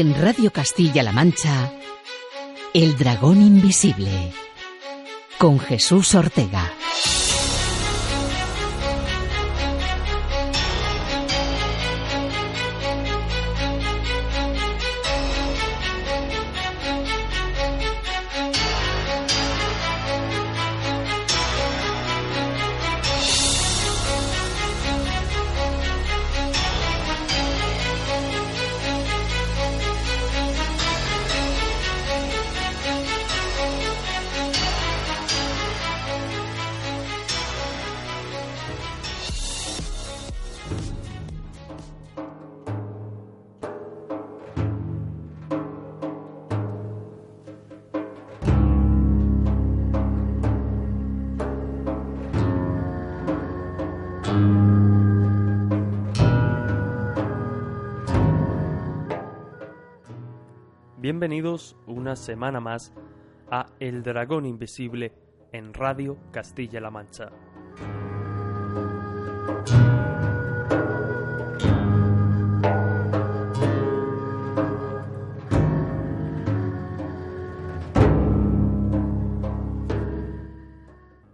En Radio Castilla-La Mancha, El Dragón Invisible, con Jesús Ortega. Una semana más a El Dragón Invisible en Radio Castilla-La Mancha.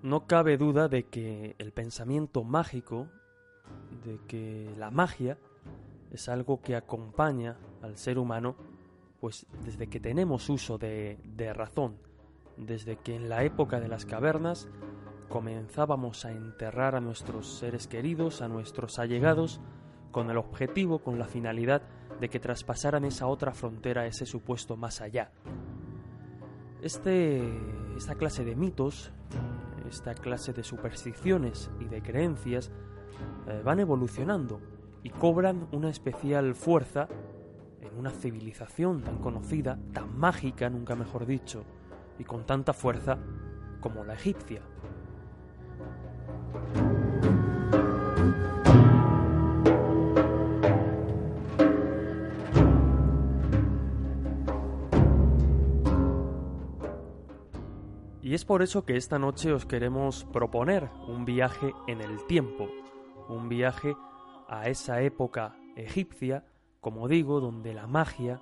No cabe duda de que el pensamiento mágico, de que la magia es algo que acompaña al ser humano pues desde que tenemos uso de, razón, desde que en la época de las cavernas comenzábamos a enterrar a nuestros seres queridos, a nuestros allegados, con el objetivo, con la finalidad de que traspasaran esa otra frontera, ese supuesto más allá. Este, esta clase de mitos, esta clase de supersticiones y de creencias eh, van evolucionando y cobran una especial fuerza una civilización tan conocida, tan mágica, nunca mejor dicho, y con tanta fuerza como la egipcia. Y es por eso que esta noche os queremos proponer un viaje en el tiempo, un viaje a esa época egipcia como digo, donde la magia,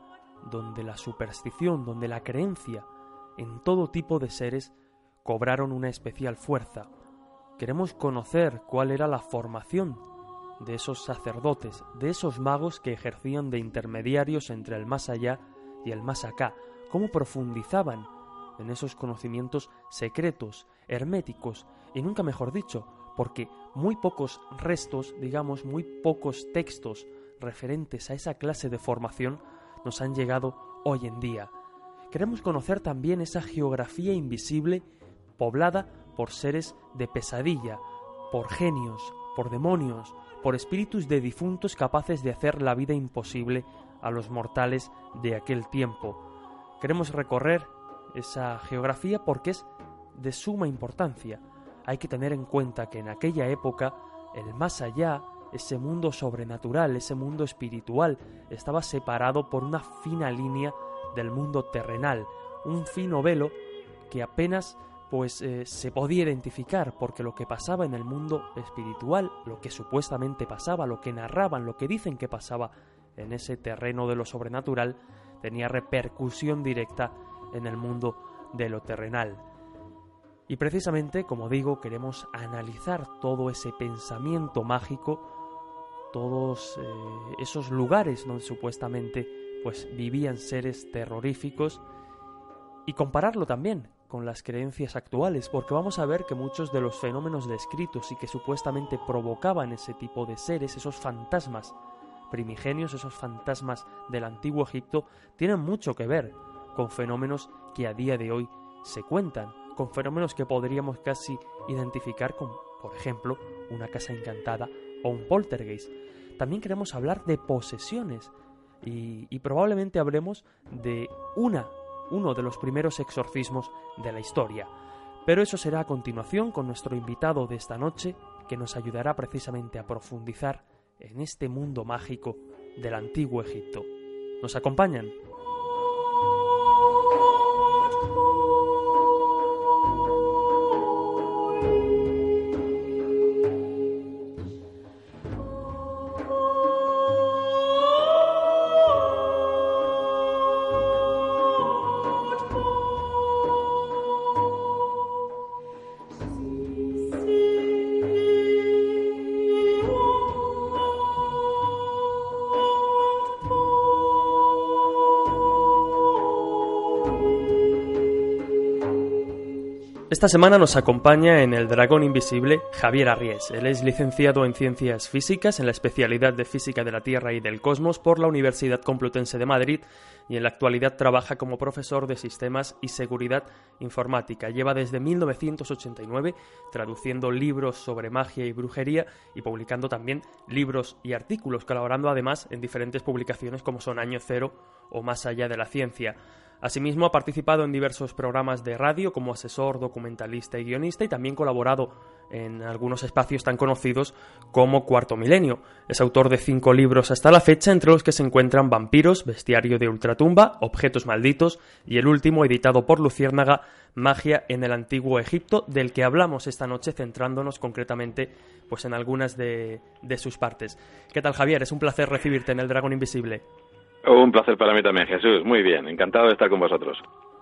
donde la superstición, donde la creencia en todo tipo de seres cobraron una especial fuerza. Queremos conocer cuál era la formación de esos sacerdotes, de esos magos que ejercían de intermediarios entre el más allá y el más acá, cómo profundizaban en esos conocimientos secretos, herméticos, y nunca mejor dicho, porque muy pocos restos, digamos, muy pocos textos referentes a esa clase de formación nos han llegado hoy en día. Queremos conocer también esa geografía invisible poblada por seres de pesadilla, por genios, por demonios, por espíritus de difuntos capaces de hacer la vida imposible a los mortales de aquel tiempo. Queremos recorrer esa geografía porque es de suma importancia. Hay que tener en cuenta que en aquella época el más allá ese mundo sobrenatural, ese mundo espiritual, estaba separado por una fina línea del mundo terrenal, un fino velo que apenas pues eh, se podía identificar porque lo que pasaba en el mundo espiritual, lo que supuestamente pasaba, lo que narraban, lo que dicen que pasaba en ese terreno de lo sobrenatural, tenía repercusión directa en el mundo de lo terrenal. Y precisamente, como digo, queremos analizar todo ese pensamiento mágico todos eh, esos lugares donde supuestamente pues vivían seres terroríficos y compararlo también con las creencias actuales, porque vamos a ver que muchos de los fenómenos descritos y que supuestamente provocaban ese tipo de seres, esos fantasmas primigenios, esos fantasmas del antiguo Egipto, tienen mucho que ver con fenómenos que a día de hoy se cuentan, con fenómenos que podríamos casi identificar con, por ejemplo, una casa encantada o un poltergeist. También queremos hablar de posesiones y, probablemente hablemos de una, uno de los primeros exorcismos de la historia. Pero eso será a continuación con nuestro invitado de esta noche, que nos ayudará precisamente a profundizar en este mundo mágico del antiguo Egipto. ¿Nos acompañan? Esta semana nos acompaña en El Dragón Invisible Javier Arries. Él es licenciado en Ciencias Físicas en la especialidad de Física de la Tierra y del Cosmos por la Universidad Complutense de Madrid y en la actualidad trabaja como profesor de Sistemas y Seguridad Informática. Lleva desde 1989 traduciendo libros sobre magia y brujería y publicando también libros y artículos, colaborando además en diferentes publicaciones como son Año Cero o Más allá de la Ciencia. Asimismo, ha participado en diversos programas de radio como asesor, documentalista y guionista y también colaborado en algunos espacios tan conocidos como Cuarto Milenio. Es autor de cinco libros hasta la fecha, entre los que se encuentran Vampiros, Bestiario de Ultratumba, Objetos Malditos y el último, editado por Luciérnaga, Magia en el Antiguo Egipto, del que hablamos esta noche centrándonos concretamente pues, en algunas de, de sus partes. ¿Qué tal Javier? Es un placer recibirte en el Dragón Invisible. Un placer para mí también, Jesús. Muy bien, encantado de estar con vosotros.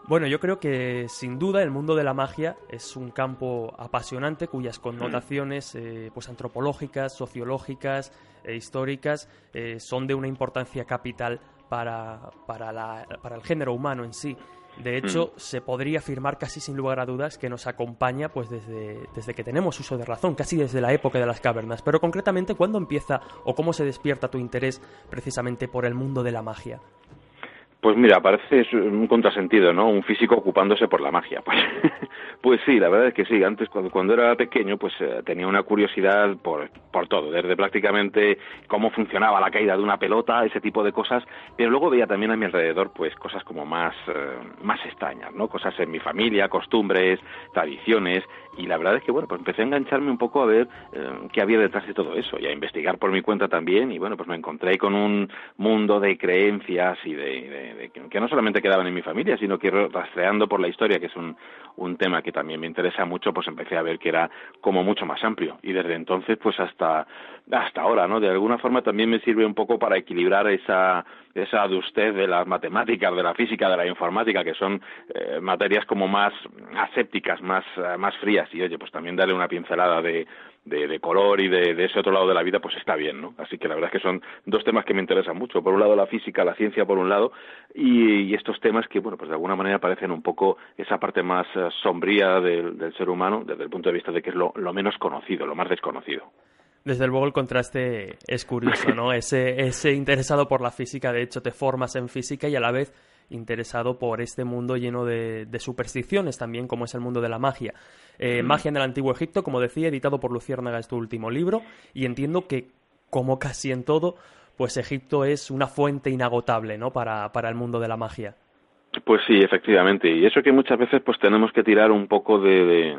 Bueno, yo creo que sin duda el mundo de la magia es un campo apasionante cuyas connotaciones eh, pues antropológicas, sociológicas e históricas eh, son de una importancia capital para, para, la, para el género humano en sí. De hecho, mm. se podría afirmar casi sin lugar a dudas que nos acompaña pues desde, desde que tenemos uso de razón, casi desde la época de las cavernas. Pero concretamente, ¿cuándo empieza o cómo se despierta tu interés precisamente por el mundo de la magia? Pues mira, parece un contrasentido, ¿no? Un físico ocupándose por la magia. Pues, pues sí, la verdad es que sí. Antes, cuando, cuando era pequeño, pues eh, tenía una curiosidad por, por todo, desde prácticamente cómo funcionaba la caída de una pelota, ese tipo de cosas, pero luego veía también a mi alrededor, pues cosas como más, eh, más extrañas, ¿no? Cosas en mi familia, costumbres, tradiciones, y la verdad es que bueno pues empecé a engancharme un poco a ver eh, qué había detrás de todo eso y a investigar por mi cuenta también y bueno pues me encontré con un mundo de creencias y de, que no solamente quedaban en mi familia sino que rastreando por la historia que es un, un tema que también me interesa mucho pues empecé a ver que era como mucho más amplio. Y desde entonces pues hasta hasta ahora no de alguna forma también me sirve un poco para equilibrar esa esa de usted de las matemáticas, de la física, de la informática, que son eh, materias como más asépticas, más, más frías, y oye, pues también darle una pincelada de, de, color y de, de, ese otro lado de la vida, pues está bien, ¿no? Así que la verdad es que son dos temas que me interesan mucho. Por un lado la física, la ciencia por un lado, y, estos temas que, bueno, pues de alguna manera parecen un poco esa parte más eh, sombría del, del, ser humano, desde el punto de vista de que es lo, lo menos conocido, lo más desconocido. Desde luego el contraste es curioso, ¿no? Ese, ese interesado por la física, de hecho te formas en física y a la vez interesado por este mundo lleno de, supersticiones también, como es el mundo de la magia. Eh, magia en el Antiguo Egipto, como decía, editado por Luciérnaga, es tu último libro, y entiendo que, como casi en todo, pues Egipto es una fuente inagotable, ¿no? Para, para el mundo de la magia. Pues sí, efectivamente. Y eso que muchas veces pues tenemos que tirar un poco de,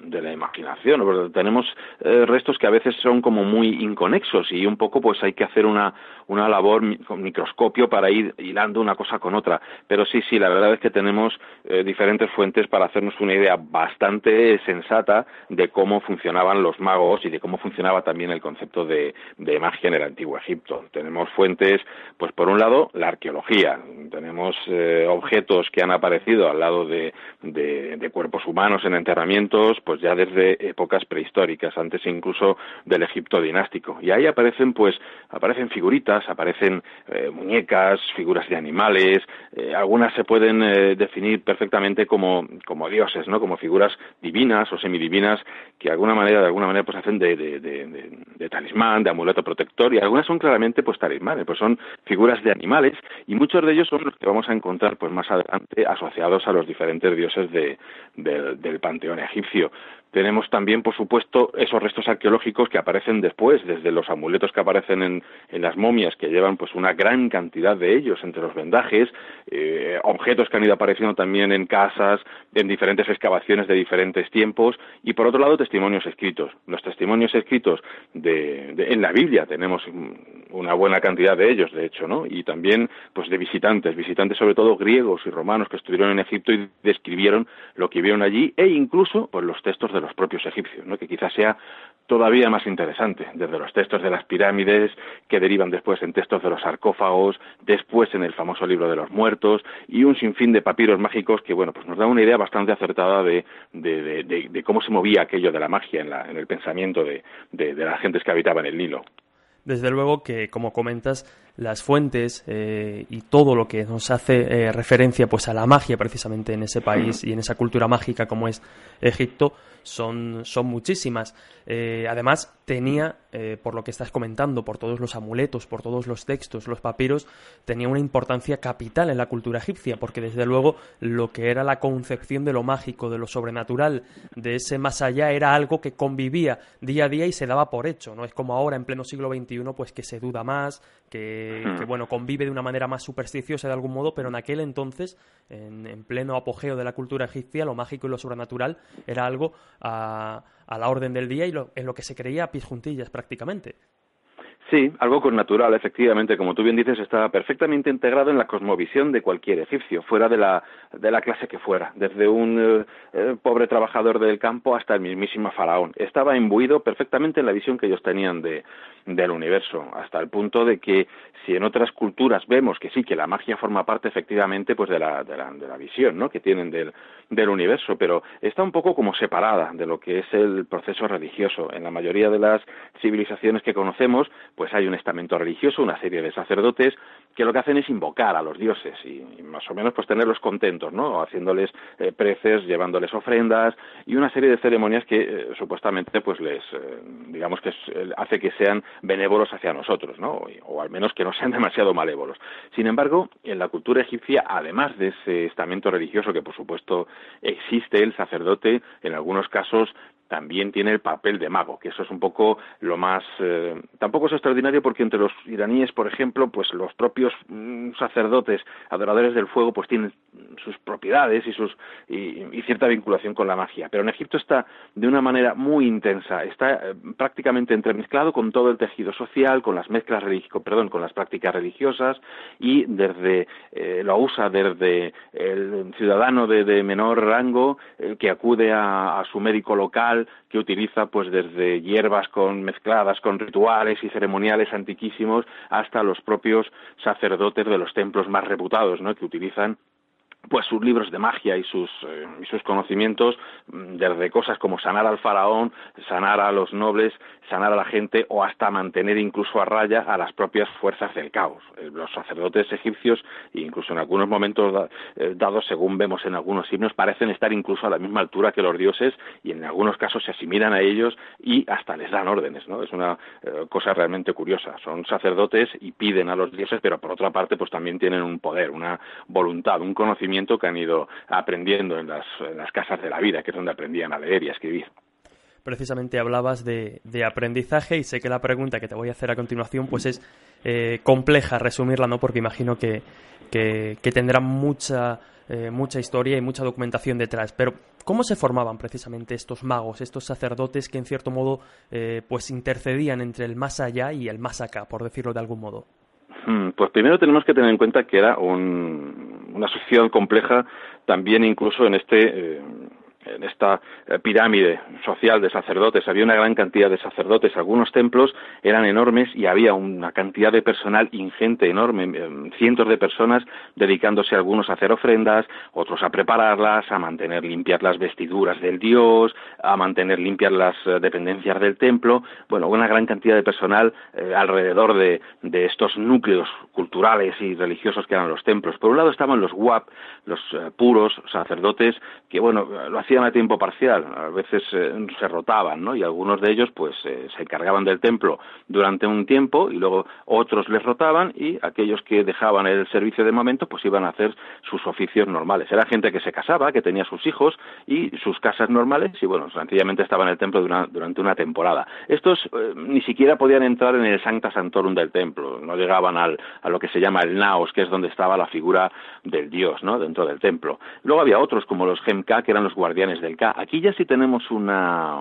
de, la imaginación. Porque tenemos eh, restos que a veces son como muy inconexos y un poco pues hay que hacer una, una labor con microscopio para ir hilando una cosa con otra. Pero sí, sí, la verdad es que tenemos eh, diferentes fuentes para hacernos una idea bastante sensata de cómo funcionaban los magos y de cómo funcionaba también el concepto de, de magia en el antiguo Egipto. Tenemos fuentes, pues por un lado, la arqueología. Tenemos eh, objetos que han aparecido al lado de, de, cuerpos humanos en enterramientos, pues ya desde épocas prehistóricas, antes incluso del Egipto dinástico. Y ahí aparecen, pues, aparecen figuritas, aparecen eh, muñecas, figuras de animales, eh, algunas se pueden eh, definir perfectamente como, como dioses, ¿no? Como figuras divinas o semidivinas que de alguna manera, de alguna manera, pues hacen de, de, de talismán, de amuleto protector, y algunas son claramente, pues, talismanes, pues son figuras de animales, y muchos de ellos son los que vamos a encontrar pues más adelante asociados a los diferentes dioses de, del panteón egipcio. Tenemos también, por supuesto, esos restos arqueológicos que aparecen después, desde los amuletos que aparecen en, las momias, que llevan pues una gran cantidad de ellos entre los vendajes, eh, objetos que han ido apareciendo también en casas, en diferentes excavaciones de diferentes tiempos, y por otro lado testimonios escritos. Los testimonios escritos de, en la Biblia tenemos una buena cantidad de ellos, de hecho, ¿no? Y también pues de visitantes, visitantes sobre todo griegos y romanos que estuvieron en Egipto y describieron lo que vieron allí, e incluso pues los textos de los propios egipcios, ¿no? Que quizás sea todavía más interesante, desde los textos de las pirámides, que derivan después en textos de los sarcófagos, después en el famoso libro de los muertos, y un sinfín de papiros mágicos que, bueno, pues nos da una idea bastante acertada de, de, cómo se movía aquello de la magia en, la, en el pensamiento de, de las gentes que habitaban el Nilo. Desde luego que, como comentas, las fuentes eh, y todo lo que nos hace eh, referencia pues a la magia precisamente en ese país y en esa cultura mágica como es Egipto son, son muchísimas. Eh, además, tenía, por lo que estás comentando, por todos los amuletos, por todos los textos, los papiros, tenía una importancia capital en la cultura egipcia, porque desde luego lo que era la concepción de lo mágico, de lo sobrenatural, de ese más allá, era algo que convivía día a día y se daba por hecho. No es como ahora, en pleno siglo XXI, pues que se duda más, que, bueno, convive de una manera más supersticiosa de algún modo, pero en aquel entonces, en, pleno apogeo de la cultura egipcia, lo mágico y lo sobrenatural era algo a, a la orden del día y en lo que se creía a pies juntillas prácticamente. Sí, algo con natural, efectivamente, como tú bien dices, estaba perfectamente integrado en la cosmovisión de cualquier egipcio, fuera de la, de la clase que fuera, desde un eh, eh, pobre trabajador del campo hasta el mismísimo faraón. Estaba imbuido perfectamente en la visión que ellos tenían de, del universo, hasta el punto de que si en otras culturas vemos que sí, que la magia forma parte efectivamente pues de la, de la, de la visión ¿no? que tienen del, del universo, pero está un poco como separada de lo que es el proceso religioso. En la mayoría de las civilizaciones que conocemos, pues hay un estamento religioso, una serie de sacerdotes que lo que hacen es invocar a los dioses y, más o menos pues tenerlos contentos, ¿no? Haciéndoles eh, preces, llevándoles ofrendas y una serie de ceremonias que eh, supuestamente pues les eh, digamos que hace que sean benévolos hacia nosotros, ¿no? O, al menos que no sean demasiado malévolos. Sin embargo, en la cultura egipcia, además de ese estamento religioso que por supuesto existe, el sacerdote en algunos casos también tiene el papel de mago, que eso es un poco lo más eh, tampoco es extraordinario porque entre los iraníes, por ejemplo, pues los propios mm, sacerdotes adoradores del fuego pues tienen sus propiedades y sus y, cierta vinculación con la magia, pero en Egipto está de una manera muy intensa, está eh, prácticamente entremezclado con todo el tejido social, con las mezclas perdón, con las prácticas religiosas y desde eh, lo usa desde el ciudadano de, menor rango que acude a su médico local que utiliza pues desde hierbas con mezcladas con rituales y ceremoniales antiquísimos hasta los propios sacerdotes de los templos más reputados, ¿no? que utilizan pues sus libros de magia y sus, eh, y sus conocimientos mm, desde cosas como sanar al faraón, sanar a los nobles, sanar a la gente o hasta mantener incluso a raya a las propias fuerzas del caos. Eh, los sacerdotes egipcios, incluso en algunos momentos eh, dados, según vemos en algunos himnos, parecen estar incluso a la misma altura que los dioses y en algunos casos se asimilan a ellos y hasta les dan órdenes, ¿no? Es una cosa realmente curiosa. Son sacerdotes y piden a los dioses, pero por otra parte pues también tienen un poder, una voluntad, un conocimiento que han ido aprendiendo en las, casas de la vida, que es donde aprendían a leer y a escribir precisamente hablabas de, aprendizaje y sé que la pregunta que te voy a hacer a continuación pues es eh, compleja resumirla, ¿no? Porque imagino que, que, tendrá mucha, eh, mucha historia y mucha documentación detrás. Pero, ¿cómo se formaban precisamente estos magos, estos sacerdotes que en cierto modo eh, pues intercedían entre el más allá y el más acá, por decirlo de algún modo? Hmm, pues primero tenemos que tener en cuenta que era una sociedad compleja también incluso en este eh, en esta eh, pirámide social de sacerdotes. Había una gran cantidad de sacerdotes, algunos templos eran enormes y había una cantidad de personal ingente, enorme, em, cientos de personas dedicándose algunos a hacer ofrendas, otros a prepararlas, a mantener limpias las vestiduras del dios, a mantener limpias las eh, dependencias del templo, bueno, una gran cantidad de personal eh, alrededor de, de, estos núcleos culturales y religiosos que eran los templos. Por un lado estaban los WAP, los puros sacerdotes, que bueno, lo hacían hacían a tiempo parcial, a veces eh, se rotaban, ¿no? Y algunos de ellos, pues, eh, se encargaban del templo durante un tiempo y luego otros les rotaban y aquellos que dejaban el servicio de momento, pues iban a hacer sus oficios normales. Era gente que se casaba, que tenía sus hijos y sus casas normales y, bueno, sencillamente estaban en el templo durante una temporada. Estos eh, ni siquiera podían entrar en el Sancta Santorum del templo, no llegaban al, a lo que se llama el Naos, que es donde estaba la figura del dios, ¿no? Dentro del templo. Luego había otros como los Gemka, que eran los guardianes del Ka. Aquí ya sí tenemos una,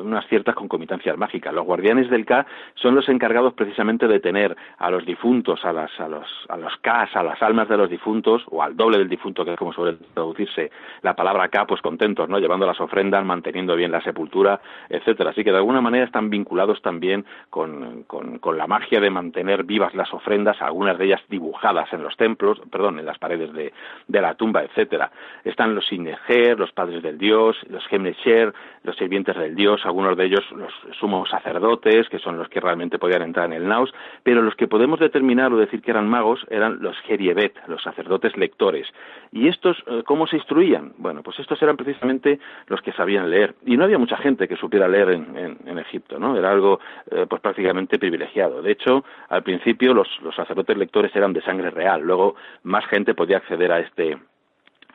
unas ciertas concomitancias mágicas. Los guardianes del Ka son los encargados precisamente de tener a los difuntos, a, las, a los, a los Kas, a las almas de los difuntos, o al doble del difunto, que es como suele traducirse la palabra Ka, pues contentos, ¿no? Llevando las ofrendas, manteniendo bien la sepultura, etcétera. Así que de alguna manera están vinculados también con, con, la magia de mantener vivas las ofrendas, algunas de ellas dibujadas en los templos, perdón, en las paredes de, de la tumba, etcétera. Están los Sineger, los padres del dios, los Gemnesher, los sirvientes del dios, algunos de ellos los sumos sacerdotes, que son los que realmente podían entrar en el naos, pero los que podemos determinar o decir que eran magos eran los Geriebet, los sacerdotes lectores. ¿Y estos eh, cómo se instruían? Bueno, pues estos eran precisamente los que sabían leer. Y no había mucha gente que supiera leer en, en, Egipto, ¿no? Era algo eh, pues prácticamente privilegiado. De hecho, al principio los, los sacerdotes lectores eran de sangre real, luego más gente podía acceder a este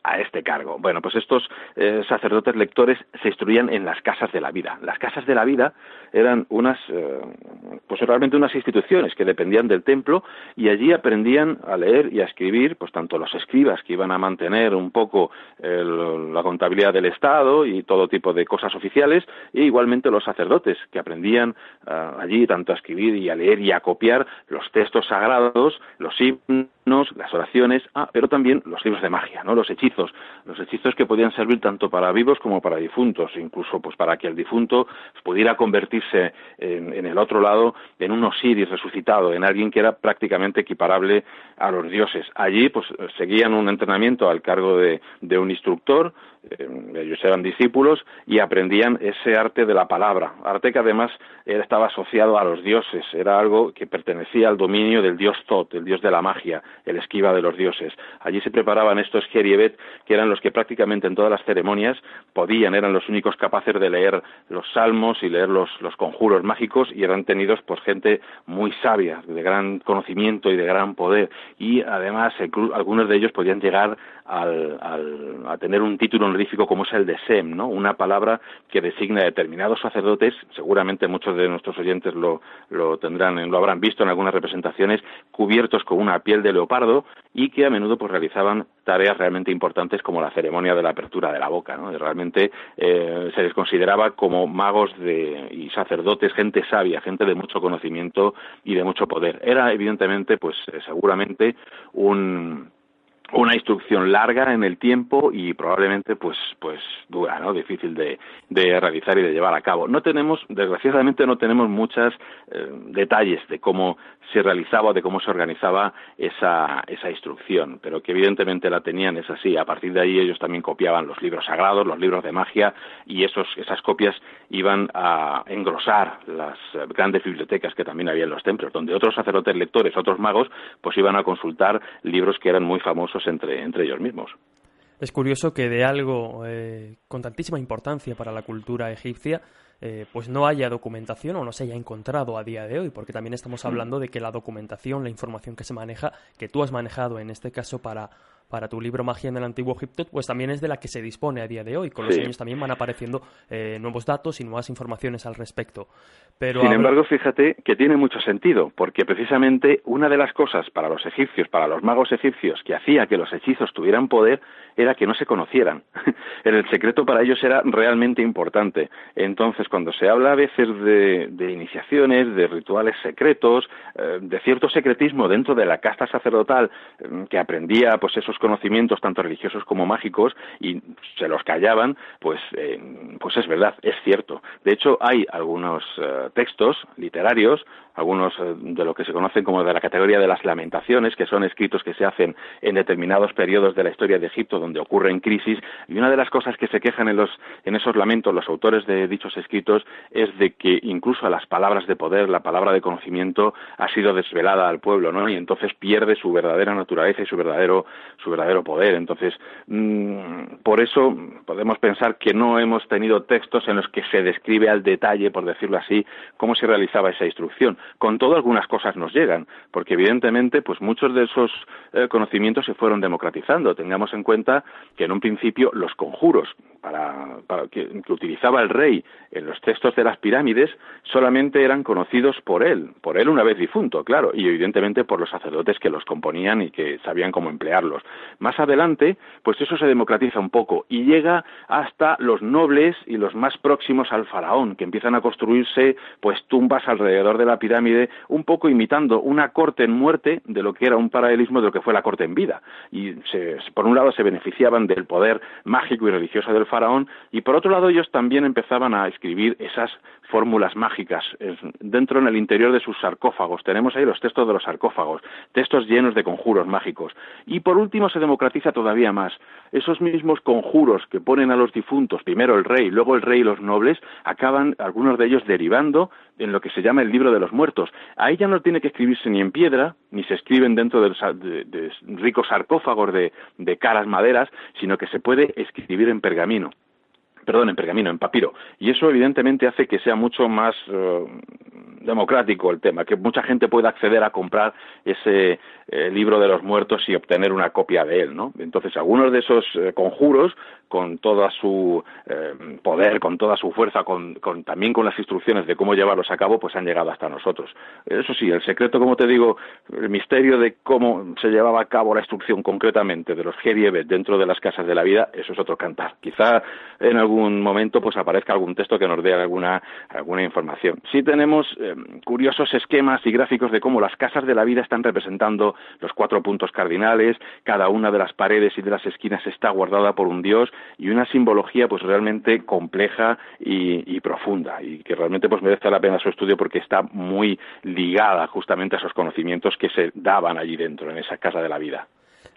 a este cargo. Bueno, pues estos eh, sacerdotes lectores se instruían en las casas de la vida. Las casas de la vida eran unas, eh, pues realmente unas instituciones que dependían del templo y allí aprendían a leer y a escribir, pues tanto los escribas que iban a mantener un poco la contabilidad del Estado y todo tipo de cosas oficiales, e igualmente los sacerdotes que aprendían eh, allí tanto a escribir y a leer y a copiar los textos sagrados, los himnos, las oraciones, ah, pero también los libros de magia, ¿no? Los hechizos, los hechizos que podían servir tanto para vivos como para difuntos, incluso pues para que el difunto pudiera convertirse en, el otro lado en un Osiris resucitado, en alguien que era prácticamente equiparable a los dioses. Allí pues seguían un entrenamiento al cargo de, de un instructor, ellos eran discípulos y aprendían ese arte de la palabra, arte que además estaba asociado a los dioses, era algo que pertenecía al dominio del dios Tot, el dios de la magia, el esquiva de los dioses. Allí se preparaban estos Geriebet, que eran los que prácticamente en todas las ceremonias podían, eran los únicos capaces de leer los salmos y leer los, los conjuros mágicos y eran tenidos por gente muy sabia, de gran conocimiento y de gran poder. Y además algunos de ellos podían llegar a tener un título honorífico como es el de Sem, ¿no? Una palabra que designa a determinados sacerdotes, seguramente muchos de nuestros oyentes lo, lo tendrán, lo habrán visto en algunas representaciones, cubiertos con una piel de leopardo y que a menudo pues realizaban tareas realmente importantes como la ceremonia de la apertura de la boca, ¿no? realmente eh, se les consideraba como magos de, y sacerdotes, gente sabia, gente de mucho conocimiento y de mucho poder. Era evidentemente, pues eh, seguramente un una instrucción larga en el tiempo y probablemente pues pues dura no difícil de, de realizar y de llevar a cabo. No tenemos desgraciadamente no tenemos muchos eh, detalles de cómo se realizaba de cómo se organizaba esa esa instrucción pero que evidentemente la tenían es así. A partir de ahí ellos también copiaban los libros sagrados los libros de magia y esos esas copias iban a engrosar las grandes bibliotecas que también había en los templos donde otros sacerdotes lectores otros magos pues iban a consultar libros que eran muy famosos entre, entre ellos mismos. Es curioso que de algo eh, con tantísima importancia para la cultura egipcia, eh, pues no haya documentación o no se haya encontrado a día de hoy, porque también estamos mm. hablando de que la documentación, la información que se maneja, que tú has manejado en este caso para para tu libro Magia en el Antiguo Egipto, pues también es de la que se dispone a día de hoy. Con los años también van apareciendo eh, nuevos datos y nuevas informaciones al respecto. Pero Sin embargo, fíjate que tiene mucho sentido, porque precisamente una de las cosas para los egipcios, para los magos egipcios, que hacía que los hechizos tuvieran poder, era que no se conocieran. el secreto para ellos era realmente importante. Entonces, cuando se habla a veces de, iniciaciones, de rituales secretos, eh, de cierto secretismo dentro de la casta sacerdotal mm, que aprendía pues esos conocimientos tanto religiosos como mágicos y se los callaban, pues, eh, pues es verdad, es cierto. De hecho, hay algunos eh, textos literarios, algunos eh, de lo que se conocen como de la categoría de las lamentaciones, que son escritos que se hacen en determinados periodos de la historia de Egipto donde ocurren crisis, y una de las cosas que se quejan en, los, en esos lamentos los autores de dichos escritos es de que incluso a las palabras de poder, la palabra de conocimiento, ha sido desvelada al pueblo, ¿no? Y entonces pierde su verdadera naturaleza y su verdadero, su verdadero poder. Entonces, mm, por eso podemos pensar que no hemos tenido textos en los que se describe al detalle, por decirlo así, cómo se realizaba esa instrucción. Con todo, algunas cosas nos llegan, porque evidentemente, pues muchos de esos eh, conocimientos se fueron democratizando. Tengamos en cuenta que en un principio los conjuros para, que, utilizaba el rey en los textos de las pirámides solamente eran conocidos por él, por él una vez difunto, claro, y evidentemente por los sacerdotes que los componían y que sabían cómo emplearlos. Más adelante, pues eso se democratiza un poco y llega hasta los nobles y los más próximos al faraón, que empiezan a construirse pues tumbas alrededor de la pirámide, un poco imitando una corte en muerte de lo que era un paralelismo de lo que fue la corte en vida. Y por un lado se beneficiaban del poder mágico y religioso del faraón y por otro lado ellos también empezaban a escribir esas fórmulas mágicas dentro en el interior de sus sarcófagos. Tenemos ahí los textos de los sarcófagos, textos llenos de conjuros mágicos. Y por último se democratiza todavía más. Esos mismos conjuros que ponen a los difuntos, primero el rey, luego el rey y los nobles, acaban algunos de ellos derivando en lo que se llama el libro de los muertos. Ahí ya no tiene que escribirse ni en piedra, ni se escriben dentro de, ricos sarcófagos de, de caras maderas, sino que se puede escribir en pergamino perdón, en pergamino, en papiro. Y eso evidentemente hace que sea mucho más eh, democrático el tema, que mucha gente pueda acceder a comprar ese eh, libro de los muertos y obtener una copia de él, ¿no? Entonces, algunos de esos eh, conjuros, con toda su poder, con toda su fuerza, con, también con las instrucciones de cómo llevarlos a cabo, pues han llegado hasta nosotros. Eso sí, el secreto, como te digo, el misterio de cómo se llevaba a cabo la instrucción concretamente de los Geriebet dentro de las casas de la vida, eso es otro cantar. Quizá en algún momento pues aparezca algún texto que nos dé alguna, alguna información. Sí tenemos curiosos esquemas y gráficos de cómo las casas de la vida están representando los cuatro puntos cardinales, cada una de las paredes y de las esquinas está guardada por un dios y una simbología pues realmente compleja y, profunda y que realmente pues merece la pena su estudio porque está muy ligada justamente a esos conocimientos que se daban allí dentro en esa casa de la vida.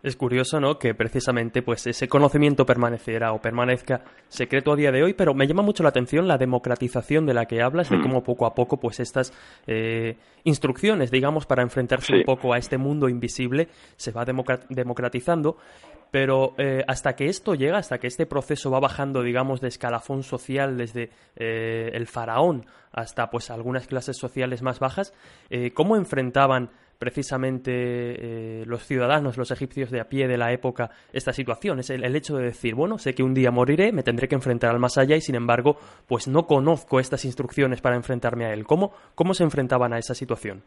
Es curioso, ¿no? Que precisamente pues ese conocimiento permanecerá o permanezca secreto a día de hoy, pero me llama mucho la atención la democratización de la que hablas, de mm. cómo poco a poco pues estas eh, instrucciones, digamos, para enfrentarse un poco a este mundo invisible se va democratizando, pero eh, hasta que esto llega, hasta que este proceso va bajando, digamos, de escalafón social desde eh, el faraón hasta pues algunas clases sociales más bajas, ¿cómo enfrentaban precisamente eh, los ciudadanos, los egipcios de a pie de la época, esta situación. Es el, hecho de decir, bueno, sé que un día moriré, me tendré que enfrentar al más allá y sin embargo, pues no conozco estas instrucciones para enfrentarme a él. ¿Cómo, cómo se enfrentaban a esa situación?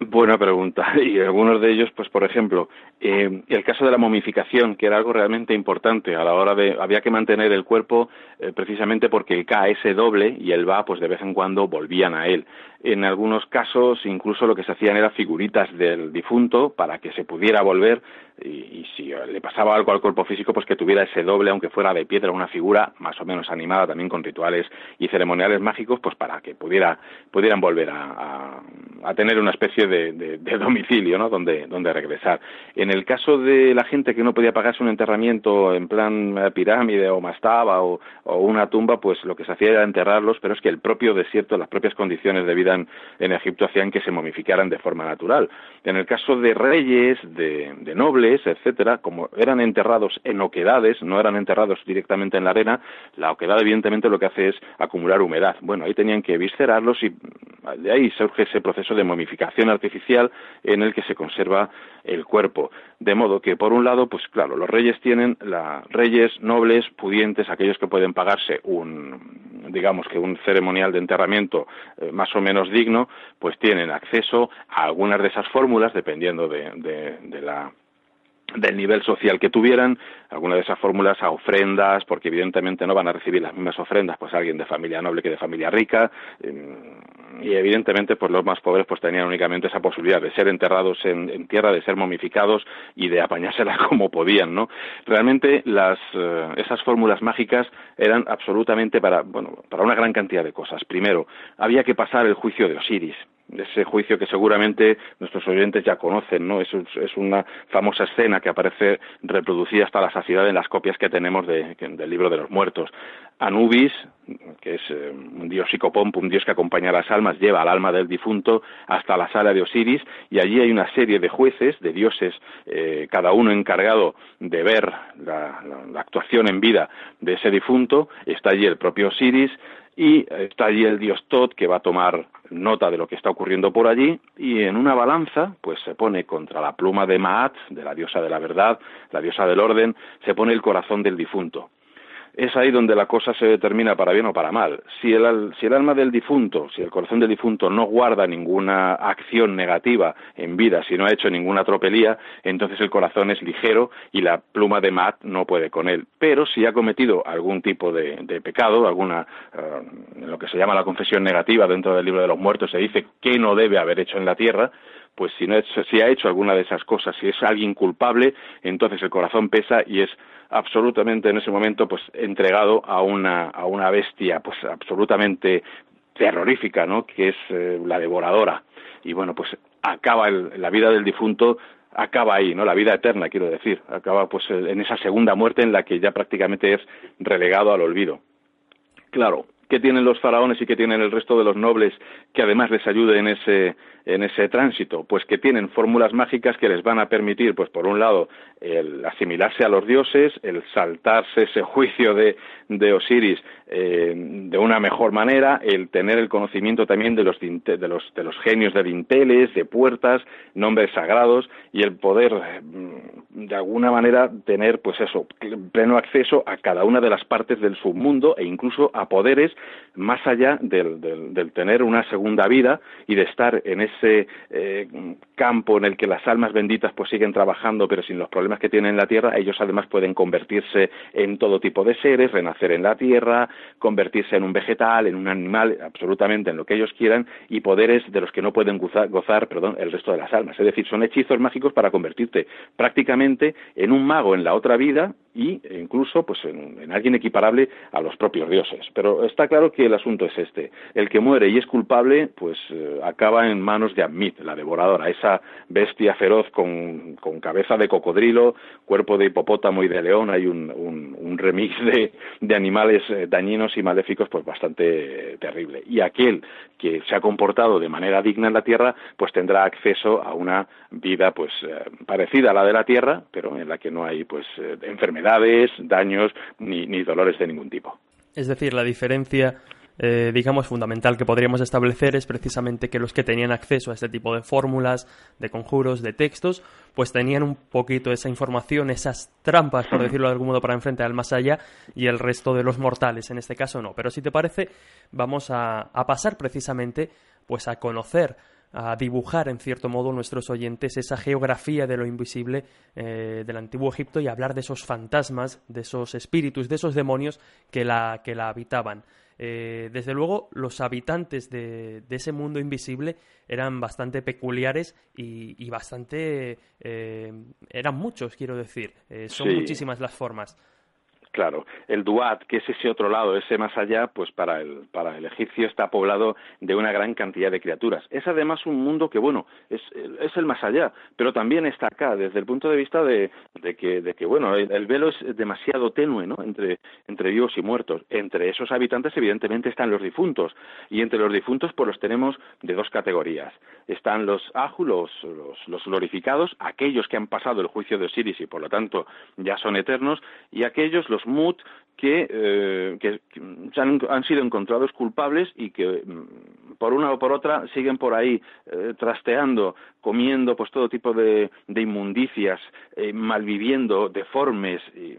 Buena pregunta. Y algunos de ellos, pues por ejemplo, eh, el caso de la momificación, que era algo realmente importante a la hora de, había que mantener el cuerpo eh, precisamente porque el K es doble y el va, pues de vez en cuando volvían a él. En algunos casos, incluso lo que se hacían era figuritas del difunto para que se pudiera volver y, si le pasaba algo al cuerpo físico, pues que tuviera ese doble, aunque fuera de piedra, una figura más o menos animada también con rituales y ceremoniales mágicos, pues para que pudiera, pudieran volver a, a, tener una especie de, de, domicilio, ¿no? Donde, donde regresar. En el caso de la gente que no podía pagarse un enterramiento en plan pirámide o mastaba o una tumba, pues lo que se hacía era enterrarlos, pero es que el propio desierto, las propias condiciones de vida en, Egipto hacían que se momificaran de forma natural. En el caso de reyes, de, nobles, etcétera, como eran enterrados en oquedades, no eran enterrados directamente en la arena, la oquedad evidentemente lo que hace es acumular humedad. Bueno, ahí tenían que viscerarlos y de ahí surge ese proceso de momificación artificial en el que se conserva el cuerpo. De modo que, por un lado, pues claro, los reyes tienen, la, reyes nobles, pudientes, aquellos que pueden pagarse un, digamos que un ceremonial de enterramiento eh, más o menos digno, pues tienen acceso a algunas de esas fórmulas, dependiendo de, de la del nivel social que tuvieran, alguna de esas fórmulas a ofrendas, porque evidentemente no van a recibir las mismas ofrendas pues alguien de familia noble que de familia rica, em, y evidentemente pues los más pobres pues tenían únicamente esa posibilidad de ser enterrados en, tierra, de ser momificados y de apañárselas como podían, ¿no? Realmente las, eh, esas fórmulas mágicas eran absolutamente para, bueno, para una gran cantidad de cosas. Primero, había que pasar el juicio de Osiris, ese juicio que seguramente nuestros oyentes ya conocen, ¿no? Es, es una famosa escena que aparece reproducida hasta la saciedad en las copias que tenemos del libro de los muertos. Anubis, que es eh, un dios psicopompo, un dios que acompaña a las almas, lleva al alma del difunto hasta la sala de Osiris y allí hay una serie de jueces, de dioses, eh, cada uno encargado de ver la, la actuación en vida de ese difunto. Está allí el propio Osiris, y está allí el dios Tot que va a tomar nota de lo que está ocurriendo por allí y en una balanza pues se pone contra la pluma de Maat, de la diosa de la verdad, la diosa del orden, se pone el corazón del difunto es ahí donde la cosa se determina para bien o para mal. Si el, si el alma del difunto, si el corazón del difunto no guarda ninguna acción negativa en vida, si no ha hecho ninguna tropelía, entonces el corazón es ligero y la pluma de Maat no puede con él. Pero si ha cometido algún tipo de, pecado, alguna, eh, lo que se llama la confesión negativa dentro del libro de los muertos, se dice que no debe haber hecho en la tierra, pues si, no si ha hecho alguna de esas cosas, si es alguien culpable, entonces el corazón pesa y es absolutamente en ese momento pues entregado a una, a una bestia pues absolutamente terrorífica, ¿no? que es eh, la devoradora. Y bueno, pues acaba la vida del difunto acaba ahí, ¿no? La vida eterna, quiero decir, acaba pues en esa segunda muerte en la que ya prácticamente es relegado al olvido. Claro, ¿qué tienen los faraones y qué tienen el resto de los nobles que además les ayude en ese en ese tránsito? Pues que tienen fórmulas mágicas que les van a permitir, pues por un lado, el asimilarse a los dioses, el saltarse ese juicio de, de Osiris eh, de una mejor manera, el tener el conocimiento también de los, de los, de los genios de dinteles, de puertas, nombres sagrados y el poder mm, de alguna manera tener, pues eso, pleno acceso a cada una de las partes del submundo e incluso a poderes más allá del, del, tener una segunda vida y de estar en ese eh, campo en el que las almas benditas pues siguen trabajando pero sin los problemas que tienen en la tierra, ellos además pueden convertirse en todo tipo de seres, renacer en la tierra, convertirse en un vegetal, en un animal, absolutamente en lo que ellos quieran y poderes de los que no pueden gozar, perdón, el resto de las almas. Es decir, son hechizos mágicos para convertirte prácticamente en un mago en la otra vida y incluso pues en, alguien equiparable a los propios dioses. Pero está claro que el asunto es este. El que muere y es culpable, pues eh, acaba en manos de Amit, la devoradora, esa bestia feroz con, cabeza de cocodrilo, cuerpo de hipopótamo y de león. Hay un, un, remix de, de animales eh, dañinos y maléficos pues bastante terrible. Y aquel que se ha comportado de manera digna en la tierra, pues tendrá acceso a una vida pues eh, parecida a la de la tierra, pero en la que no hay pues enfermedades daños ni, ni dolores de ningún tipo. Es decir, la diferencia eh, digamos, fundamental que podríamos establecer es precisamente que los que tenían acceso a este tipo de fórmulas, de conjuros, de textos, pues tenían un poquito esa información, esas trampas, por decirlo de algún modo, para enfrentar al más allá y el resto de los mortales, en este caso no. Pero si te parece, vamos a, pasar precisamente pues a conocer a dibujar en cierto modo nuestros oyentes esa geografía de lo invisible eh, del antiguo Egipto y hablar de esos fantasmas, de esos espíritus, de esos demonios que la, que la habitaban. Eh, desde luego, los habitantes de, de, ese mundo invisible eran bastante peculiares y, bastante... Eh, eran muchos, quiero decir. son muchísimas las formas. Claro, el Duat, que es ese otro lado, ese más allá, pues para el, para el egipcio está poblado de una gran cantidad de criaturas. Es además un mundo que, bueno, es, es el más allá, pero también está acá, desde el punto de vista de, de, que, de que, bueno, el, velo es demasiado tenue, ¿no?, entre, entre vivos y muertos. Entre esos habitantes, evidentemente, están los difuntos, y entre los difuntos, pues los tenemos de dos categorías. Están los Aju, los, los glorificados, aquellos que han pasado el juicio de Osiris y, por lo tanto, ya son eternos, y aquellos, los Mut que, eh, que, han, sido encontrados culpables y que mm, por una o por otra siguen por ahí eh, trasteando, comiendo pues todo tipo de, de inmundicias, eh, malviviendo, deformes y,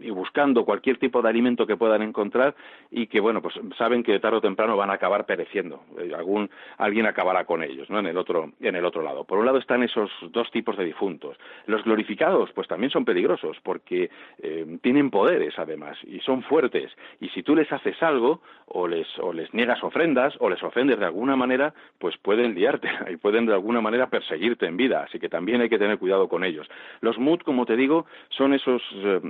y buscando cualquier tipo de alimento que puedan encontrar y que bueno pues saben que tarde o temprano van a acabar pereciendo. Eh, algún alguien acabará con ellos no en el otro en el otro lado. Por un lado están esos dos tipos de difuntos. Los glorificados pues también son peligrosos porque eh, tienen poderes además y son fuertes y si tú les haces algo o les o les niegas ofrendas o les ofendes de alguna manera pues pueden liarte y pueden de alguna manera perseguirte en vida así que también hay que tener cuidado con ellos los mut como te digo son esos eh,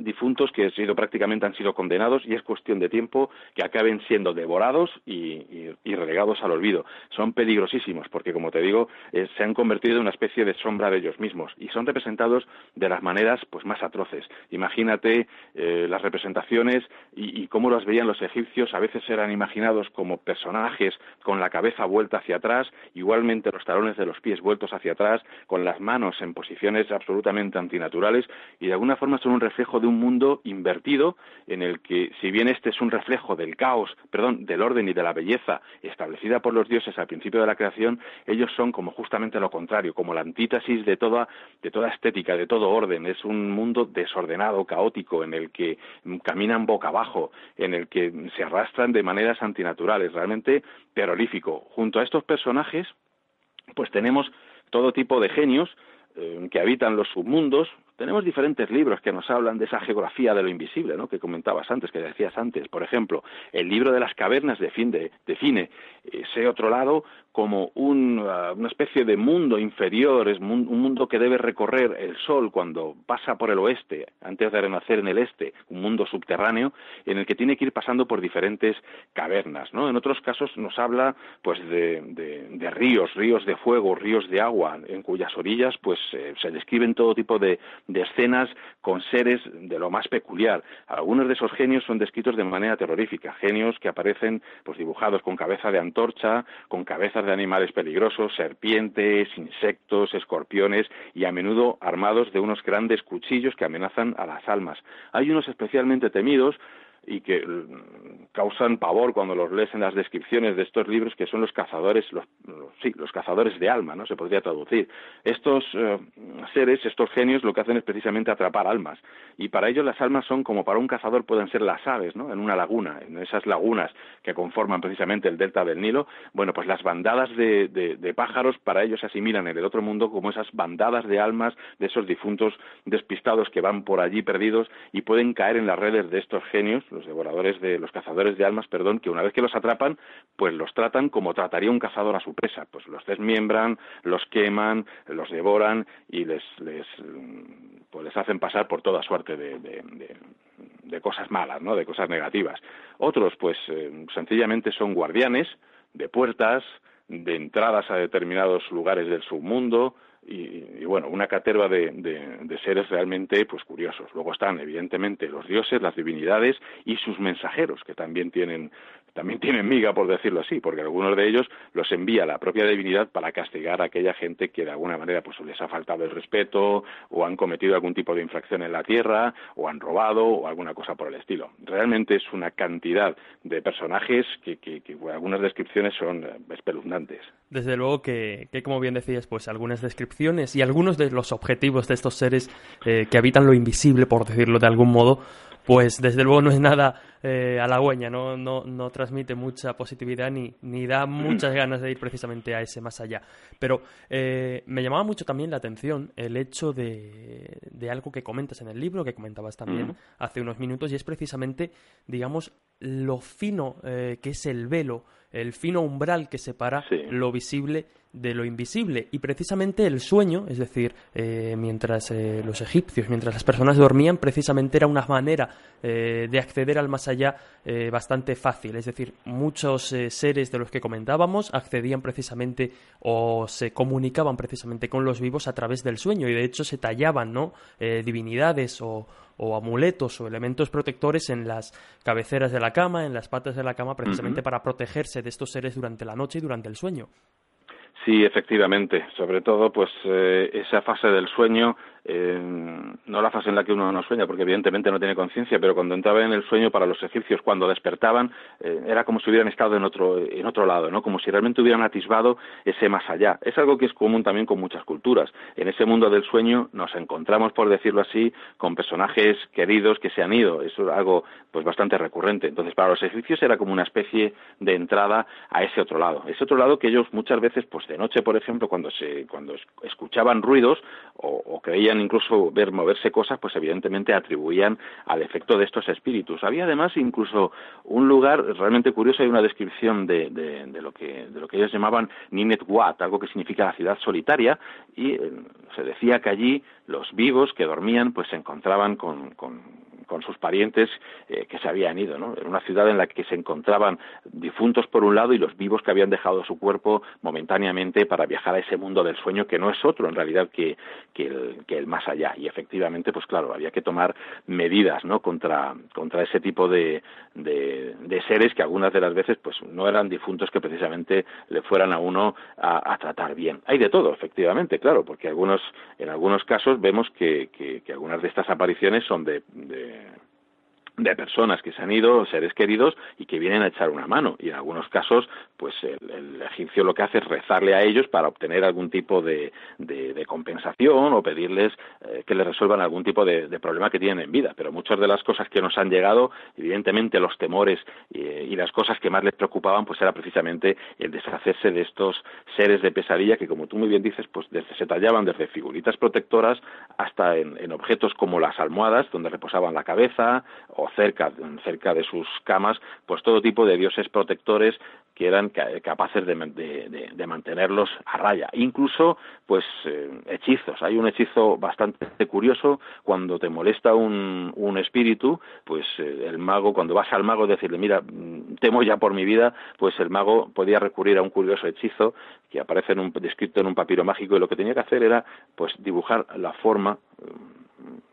difuntos que sido prácticamente han sido condenados y es cuestión de tiempo que acaben siendo devorados y, relegados al olvido. Son peligrosísimos porque, como te digo, eh, se han convertido en una especie de sombra de ellos mismos y son representados de las maneras pues más atroces. Imagínate eh, las representaciones y, cómo las veían los egipcios. A veces eran imaginados como personajes con la cabeza vuelta hacia atrás, igualmente los talones de los pies vueltos hacia atrás, con las manos en posiciones absolutamente antinaturales y de alguna forma son un reflejo de un mundo invertido en el que, si bien este es un reflejo del caos, perdón, del orden y de la belleza establecida por los dioses al principio de la creación, ellos son como justamente lo contrario, como la antítesis de toda, de toda estética, de todo orden. Es un mundo desordenado, en el que caminan boca abajo, en el que se arrastran de maneras antinaturales, realmente terrorífico. Junto a estos personajes, pues tenemos todo tipo de genios eh, que habitan los submundos, tenemos diferentes libros que nos hablan de esa geografía de lo invisible, ¿no? Que comentabas antes, que decías antes. Por ejemplo, el libro de las cavernas define ese otro lado como una especie de mundo inferior, es un mundo que debe recorrer el sol cuando pasa por el oeste, antes de renacer en el este, un mundo subterráneo en el que tiene que ir pasando por diferentes cavernas, ¿no? En otros casos nos habla, pues, de, ríos, ríos de fuego, ríos de agua, en cuyas orillas, pues, eh, se describen todo tipo de, de escenas con seres de lo más peculiar. Algunos de esos genios son descritos de manera terrorífica, genios que aparecen pues dibujados con cabeza de antorcha, con cabezas de animales peligrosos, serpientes, insectos, escorpiones y a menudo armados de unos grandes cuchillos que amenazan a las almas. Hay unos especialmente temidos y que mm, causan pavor cuando los lees en las descripciones de estos libros que son los cazadores los, sí los cazadores de alma no se podría traducir. Estos eh, seres estos genios lo que hacen es precisamente atrapar almas. Y para ellos las almas son como para un cazador pueden ser las aves no en una laguna en esas lagunas que conforman precisamente el delta del Nilo. Bueno pues las bandadas de, de pájaros para ellos se asimilan en el otro mundo como esas bandadas de almas de esos difuntos despistados que van por allí perdidos y pueden caer en las redes de estos genios los devoradores de los cazadores de almas, perdón, que una vez que los atrapan, pues los tratan como trataría un cazador a su presa, pues los desmiembran, los queman, los devoran y les les pues les hacen pasar por toda suerte de, de, cosas malas, ¿no? De cosas negativas. Otros, pues eh, sencillamente son guardianes de puertas, de entradas a determinados lugares del submundo, y, bueno, una caterva de, de, seres realmente pues curiosos. Luego están, evidentemente, los dioses, las divinidades y sus mensajeros, que también tienen también tienen miga, por decirlo así, porque algunos de ellos los envía la propia divinidad para castigar a aquella gente que de alguna manera pues les ha faltado el respeto o han cometido algún tipo de infracción en la tierra o han robado o alguna cosa por el estilo. Realmente es una cantidad de personajes que, algunas descripciones son eh, espeluznantes. Desde luego que, que, como bien decías, pues algunas descripciones y algunos de los objetivos de estos seres eh, que habitan lo invisible, por decirlo de algún modo, pues desde luego no es nada eh, halagüeña, ¿no? No, no transmite mucha positividad ni, ni da muchas ganas de ir precisamente a ese más allá. Pero eh, me llamaba mucho también la atención el hecho de, de algo que comentas en el libro, que comentabas también hace unos minutos, y es precisamente, digamos, lo fino eh, que es el velo, el fino umbral que separa lo visible de lo invisible. Y precisamente el sueño, es decir, eh, mientras eh, los egipcios, mientras las personas dormían, precisamente era una manera eh, de acceder al más allá bastante fácil. Es decir, muchos seres de los que comentábamos accedían precisamente o se comunicaban precisamente con los vivos a través del sueño y de hecho se tallaban ¿no? divinidades o, o amuletos o elementos protectores en las cabeceras de la cama, en las patas de la cama, precisamente para protegerse de estos seres durante la noche y durante el sueño. Sí, efectivamente. Sobre todo, pues eh, esa fase del sueño eh, no la fase en la que uno no sueña, porque evidentemente no tiene conciencia, pero cuando entraba en el sueño para los egipcios, cuando despertaban, eh, era como si hubieran estado en otro, en otro lado, ¿no? Como si realmente hubieran atisbado ese más allá. Es algo que es común también con muchas culturas. En ese mundo del sueño nos encontramos, por decirlo así, con personajes queridos que se han ido. Eso es algo, pues, bastante recurrente. Entonces, para los egipcios era como una especie de entrada a ese otro lado. Ese otro lado que ellos muchas veces, pues, de noche, por ejemplo, cuando se, cuando escuchaban ruidos o, o creían incluso ver moverse cosas, pues evidentemente atribuían al efecto de estos espíritus. Había además incluso un lugar realmente curioso, hay una descripción de, de, lo, que, de lo que ellos llamaban Ninet Wat, algo que significa la ciudad solitaria, y eh, se decía que allí los vivos que dormían pues se encontraban con, con con sus parientes eh, que se habían ido, ¿no? Era una ciudad en la que se encontraban difuntos por un lado y los vivos que habían dejado su cuerpo momentáneamente para viajar a ese mundo del sueño que no es otro en realidad que, que, el, que el más allá. Y efectivamente, pues claro, había que tomar medidas, ¿no? Contra, contra ese tipo de, de, de seres que algunas de las veces pues no eran difuntos que precisamente le fueran a uno a, tratar bien. Hay de todo, efectivamente, claro, porque algunos, en algunos casos vemos que, que, que algunas de estas apariciones son de, de Yeah. De personas que se han ido, seres queridos, y que vienen a echar una mano. Y en algunos casos, pues el, egipcio lo que hace es rezarle a ellos para obtener algún tipo de, de, compensación o pedirles eh, que les resuelvan algún tipo de, problema que tienen en vida. Pero muchas de las cosas que nos han llegado, evidentemente los temores y, las cosas que más les preocupaban, pues era precisamente el deshacerse de estos seres de pesadilla que, como tú muy bien dices, pues desde, se tallaban desde figuritas protectoras hasta en, en objetos como las almohadas, donde reposaban la cabeza, o cerca, cerca de sus camas, pues todo tipo de dioses protectores que eran capaces de, mantenerlos a raya. Incluso, pues, eh, hechizos. Hay un hechizo bastante curioso cuando te molesta un, un espíritu, pues eh, el mago, cuando vas al mago decirle, mira, mm, temo ya por mi vida, pues el mago podía recurrir a un curioso hechizo que aparece en un, descrito en un papiro mágico y lo que tenía que hacer era, pues, dibujar la forma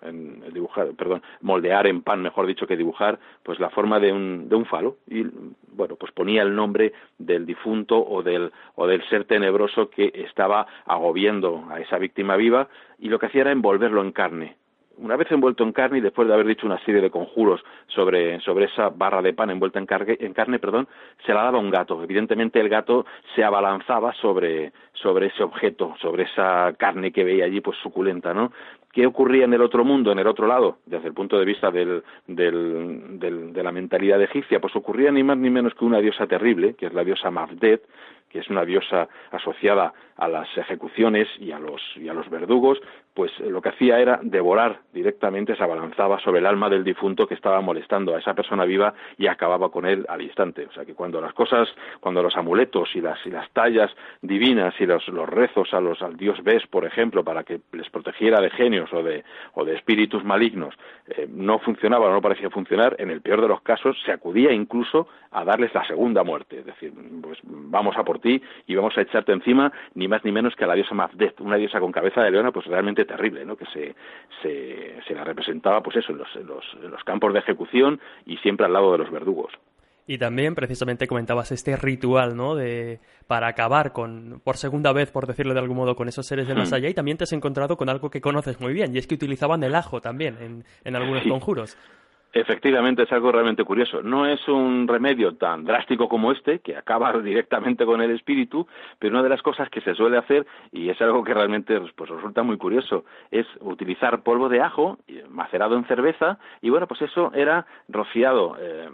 en dibujar, perdón, moldear en pan, mejor dicho que dibujar, pues la forma de un, de un falo y bueno, pues ponía el nombre del difunto o del o del ser tenebroso que estaba agobiando a esa víctima viva y lo que hacía era envolverlo en carne, una vez envuelto en carne y después de haber dicho una serie de conjuros sobre, sobre esa barra de pan envuelta en, carne, perdón, se la daba un gato. Evidentemente el gato se abalanzaba sobre, sobre ese objeto, sobre esa carne que veía allí, pues suculenta, ¿no? ¿Qué ocurría en el otro mundo, en el otro lado, desde el punto de vista del, del, de la mentalidad egipcia? Pues ocurría ni más ni menos que una diosa terrible, que es la diosa Mafdet, que es una diosa asociada a las ejecuciones y a los, y a los verdugos, pues eh, lo que hacía era devorar directamente, se abalanzaba sobre el alma del difunto que estaba molestando a esa persona viva y acababa con él al instante. O sea que cuando las cosas, cuando los amuletos y las, y las tallas divinas y los, los rezos a los, al dios Bes, por ejemplo, para que les protegiera de genios o de, o de espíritus malignos, eh, no funcionaba o no parecía funcionar, en el peor de los casos se acudía incluso a darles la segunda muerte. Es decir, pues vamos a por ti y vamos a echarte encima, ni más ni menos que a la diosa Mafdet, una diosa con cabeza de leona, pues realmente terrible, ¿no? Que se, se, se la representaba, pues eso, en los, en los, en los campos de ejecución y siempre al lado de los verdugos. Y también precisamente comentabas este ritual, ¿no? De para acabar con por segunda vez, por decirlo de algún modo, con esos seres de más hmm. allá. Y también te has encontrado con algo que conoces muy bien, y es que utilizaban el ajo también en, en algunos conjuros. Efectivamente, es algo realmente curioso. No es un remedio tan drástico como este, que acaba directamente con el espíritu, pero una de las cosas que se suele hacer, y es algo que realmente pues, resulta muy curioso, es utilizar polvo de ajo macerado en cerveza, y bueno, pues eso era rociado. Eh,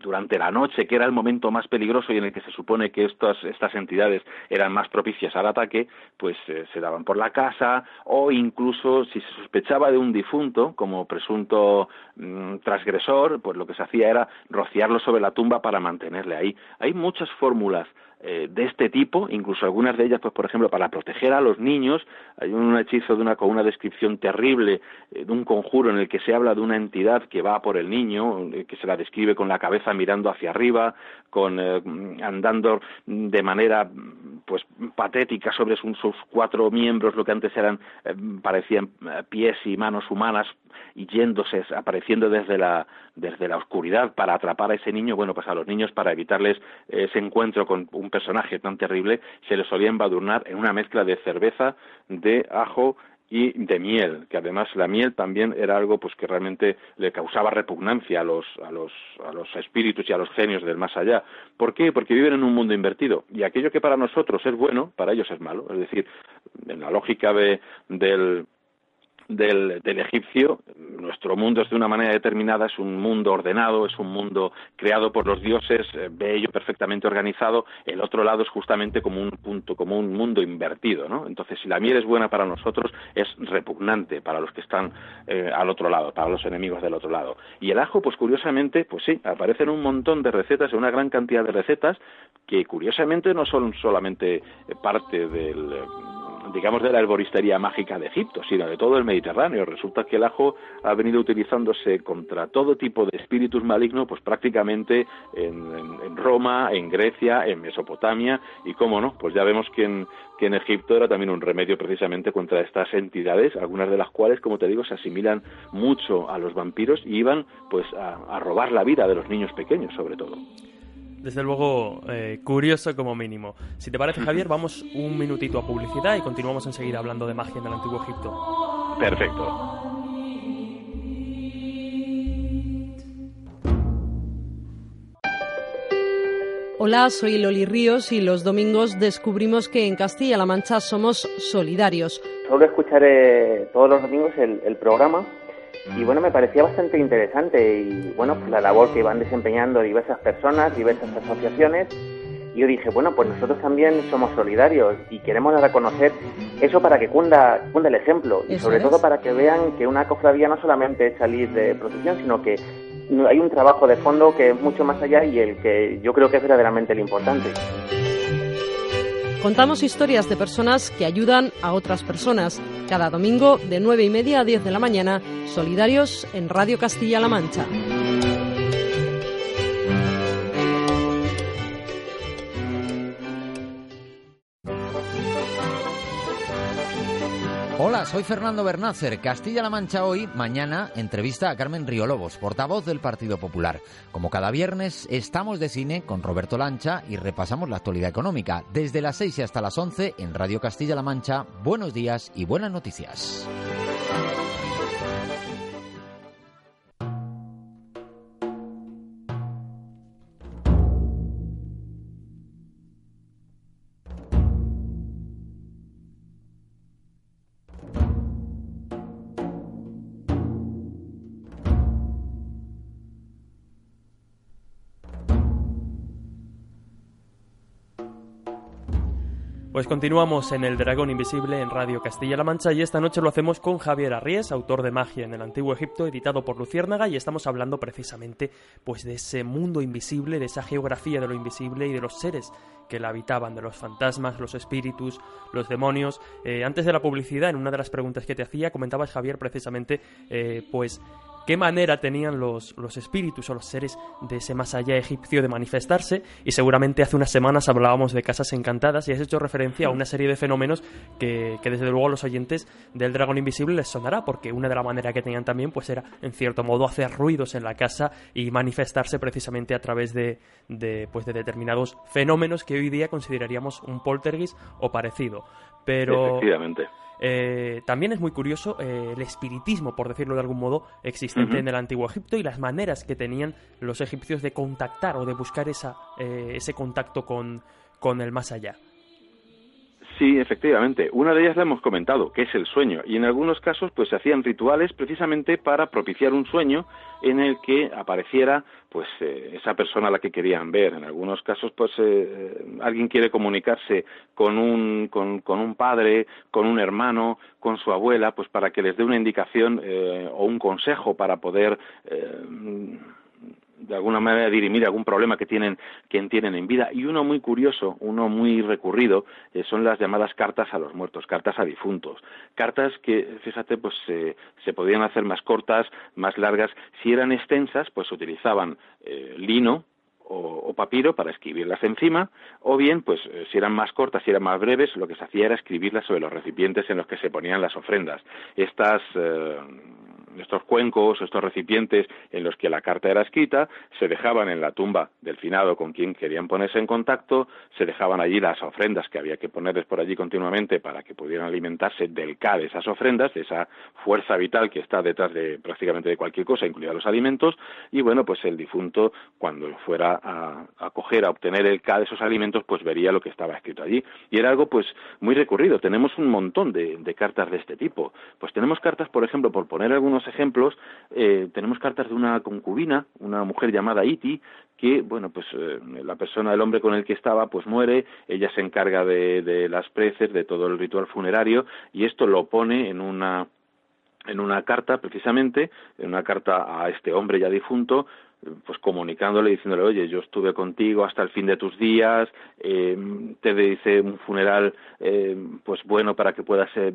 durante la noche, que era el momento más peligroso y en el que se supone que estas, estas entidades eran más propicias al ataque, pues eh, se daban por la casa o incluso si se sospechaba de un difunto como presunto mm, transgresor, pues lo que se hacía era rociarlo sobre la tumba para mantenerle ahí. Hay muchas fórmulas eh, de este tipo, incluso algunas de ellas, pues por ejemplo, para proteger a los niños, hay un hechizo de una, con una descripción terrible eh, de un conjuro en el que se habla de una entidad que va por el niño, eh, que se la describe con la cabeza mirando hacia arriba, con andando de manera pues patética sobre sus, cuatro miembros, lo que antes eran parecían pies y manos humanas, y yéndose, apareciendo desde la, desde la oscuridad para atrapar a ese niño, bueno, pues a los niños para evitarles ese encuentro con un personaje tan terrible, se les solía embadurnar en una mezcla de cerveza, de ajo y de miel, que además la miel también era algo pues que realmente le causaba repugnancia a los, a los, a los espíritus y a los genios del más allá. ¿Por qué? Porque viven en un mundo invertido y aquello que para nosotros es bueno, para ellos es malo. Es decir, en la lógica de, del, del, del, egipcio, nuestro mundo es de una manera determinada, es un mundo ordenado, es un mundo creado por los dioses, eh, bello, perfectamente organizado, el otro lado es justamente como un punto, como un mundo invertido, ¿no? Entonces, si la miel es buena para nosotros, es repugnante para los que están eh, al otro lado, para los enemigos del otro lado. Y el ajo, pues curiosamente, pues sí, aparecen un montón de recetas, una gran cantidad de recetas, que curiosamente no son solamente parte del digamos, de la herboristería mágica de Egipto, sino de todo el Mediterráneo. Resulta que el ajo ha venido utilizándose contra todo tipo de espíritus malignos, pues prácticamente en, Roma, en Grecia, en Mesopotamia, y cómo no, pues ya vemos que en, que en Egipto era también un remedio precisamente contra estas entidades, algunas de las cuales, como te digo, se asimilan mucho a los vampiros y iban pues a robar la vida de los niños pequeños, sobre todo desde luego eh, curioso como mínimo. Si te parece, Javier, vamos un minutito a publicidad y continuamos enseguida hablando de magia en el Antiguo Egipto. Perfecto. Hola, soy Loli Ríos y los domingos descubrimos que en Castilla-La Mancha somos solidarios. Solo escucharé todos los domingos el programa y bueno, me parecía bastante interesante y bueno, pues la labor que iban desempeñando diversas personas, diversas asociaciones. Y yo dije, bueno, pues nosotros también somos solidarios y queremos reconocer eso para que cunda, cunda el ejemplo y sobre todo para que vean que una cofradía no solamente es salir de procesión, sino que hay un trabajo de fondo que es mucho más allá y el que yo creo que es verdaderamente el importante. Contamos historias de personas que ayudan a otras personas. Cada domingo de 9 y media a 10 de la mañana, solidarios en Radio Castilla-La Mancha. Soy Fernando Bernácer. Castilla-La Mancha hoy, mañana, entrevista a Carmen Riolobos, portavoz del Partido Popular. Como cada viernes, estamos de cine con Roberto Lancha y repasamos la actualidad económica. Desde las 6 hasta las 11 en Radio Castilla-La Mancha, buenos días y buenas noticias. Pues continuamos en El Dragón Invisible en Radio Castilla-La Mancha y esta noche lo hacemos con Javier Arries, autor de Magia en el Antiguo Egipto, editado por Luciérnaga y estamos hablando precisamente pues de ese mundo invisible, de esa geografía de lo invisible y de los seres que la habitaban, de los fantasmas, los espíritus, los demonios. Eh, antes de la publicidad, en una de las preguntas que te hacía, comentabas Javier precisamente eh, pues qué manera tenían los, los espíritus o los seres de ese más allá egipcio de manifestarse y seguramente hace unas semanas hablábamos de casas encantadas y has hecho referencia a una serie de fenómenos que, desde luego a los oyentes del dragón invisible les sonará porque una de las maneras que tenían también pues era en cierto modo hacer ruidos en la casa y manifestarse precisamente a través de, de, pues, de determinados fenómenos que hoy día consideraríamos un poltergeist o parecido pero Efectivamente. Eh, también es muy curioso eh, el espiritismo, por decirlo de algún modo, existente en el antiguo Egipto y las maneras que tenían los egipcios de contactar o de buscar esa, eh, ese contacto con, con el más allá. Sí, efectivamente. Una de ellas la hemos comentado, que es el sueño. Y en algunos casos, pues se hacían rituales precisamente para propiciar un sueño en el que apareciera, pues, eh, esa persona a la que querían ver. En algunos casos, pues, eh, alguien quiere comunicarse con un, con, con, un padre, con un hermano, con su abuela, pues, para que les dé una indicación eh, o un consejo para poder de alguna manera dirimir algún problema que tienen, que tienen en vida. Y uno muy curioso, uno muy recurrido, eh, son las llamadas cartas a los muertos, cartas a difuntos. Cartas que, fíjate, pues se podían hacer más cortas, más largas. Si eran extensas, pues utilizaban eh, lino, o, papiro para escribirlas encima, o bien, pues eh, si eran más cortas, si eran más breves, lo que se hacía era escribirlas sobre los recipientes en los que se ponían las ofrendas. Estas estos cuencos, estos recipientes en los que la carta era escrita, se dejaban en la tumba del finado con quien querían ponerse en contacto, se dejaban allí las ofrendas que había que ponerles por allí continuamente para que pudieran alimentarse del K de esas ofrendas, de esa fuerza vital que está detrás de prácticamente de cualquier cosa, incluida los alimentos, y bueno, pues el difunto cuando fuera a, a coger, a obtener el K de esos alimentos, pues vería lo que estaba escrito allí. Y era algo pues muy recurrido. Tenemos un montón de, de cartas de este tipo. Pues tenemos cartas, por ejemplo, por poner algunos ejemplos, eh, tenemos cartas de una concubina, una mujer llamada Iti, que, bueno, pues eh, la persona, el hombre con el que estaba, pues muere, ella se encarga de, de las preces, de todo el ritual funerario, y esto lo pone en una en una carta precisamente, en una carta a este hombre ya difunto, pues comunicándole, diciéndole, oye, yo estuve contigo hasta el fin de tus días, eh, te hice un funeral, eh, pues bueno, para que puedas eh,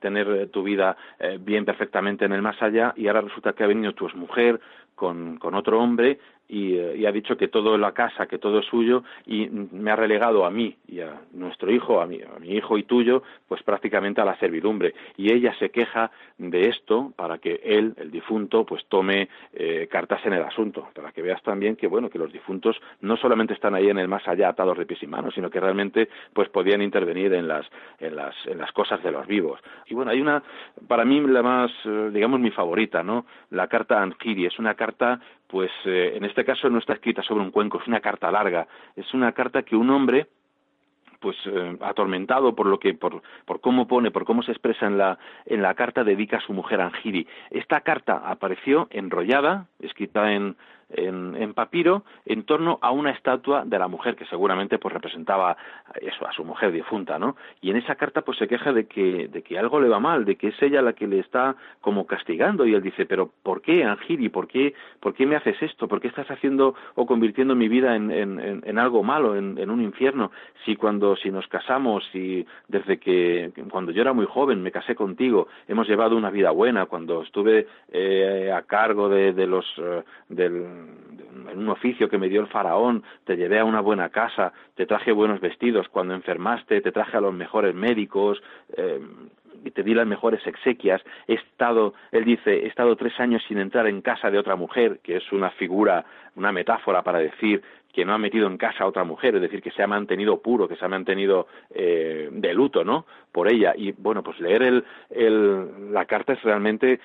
tener tu vida bien perfectamente en el más allá, y ahora resulta que ha venido tu mujer con, con otro hombre eh, y, ha dicho que todo es la casa, que todo es suyo y me ha relegado a mí y a nuestro hijo, a mi, a mi hijo y tuyo, pues prácticamente a la servidumbre. Y ella se queja de esto para que él, el difunto, pues tome eh, cartas en el asunto, para que veas también que bueno que los difuntos no solamente están ahí en el más allá atados de pies y manos, sino que realmente pues podían intervenir en las en las en las cosas de los vivos. Y bueno, hay una para mí la más eh, digamos mi favorita, ¿no? La carta Angiri es una carta pues eh, en este caso no está escrita sobre un cuenco, es una carta larga, es una carta que un hombre pues eh, atormentado por lo que por, por cómo pone, por cómo se expresa en la en la carta dedica a su mujer Angiri. Esta carta apareció enrollada, escrita en en, papiro en torno a una estatua de la mujer que seguramente pues representaba eso a su mujer difunta no y en esa carta pues se queja de que de que algo le va mal de que es ella la que le está como castigando. Y él dice pero por qué Angiri por qué por qué me haces esto por qué estás haciendo o convirtiendo mi vida en, en, en algo malo en, un infierno si cuando si nos casamos y desde que cuando yo era muy joven me casé contigo hemos llevado una vida buena. Cuando estuve eh, a cargo de, de los eh, del en un oficio que me dio el faraón, te llevé a una buena casa, te traje buenos vestidos, cuando enfermaste te traje a los mejores médicos, eh, y te di las mejores exequias, he estado, él dice, he estado tres años sin entrar en casa de otra mujer, que es una figura, una metáfora para decir que no ha metido en casa a otra mujer, es decir, que se ha mantenido puro, que se ha mantenido eh, de luto, ¿no? Por ella. Y bueno, pues leer el, el, la carta es realmente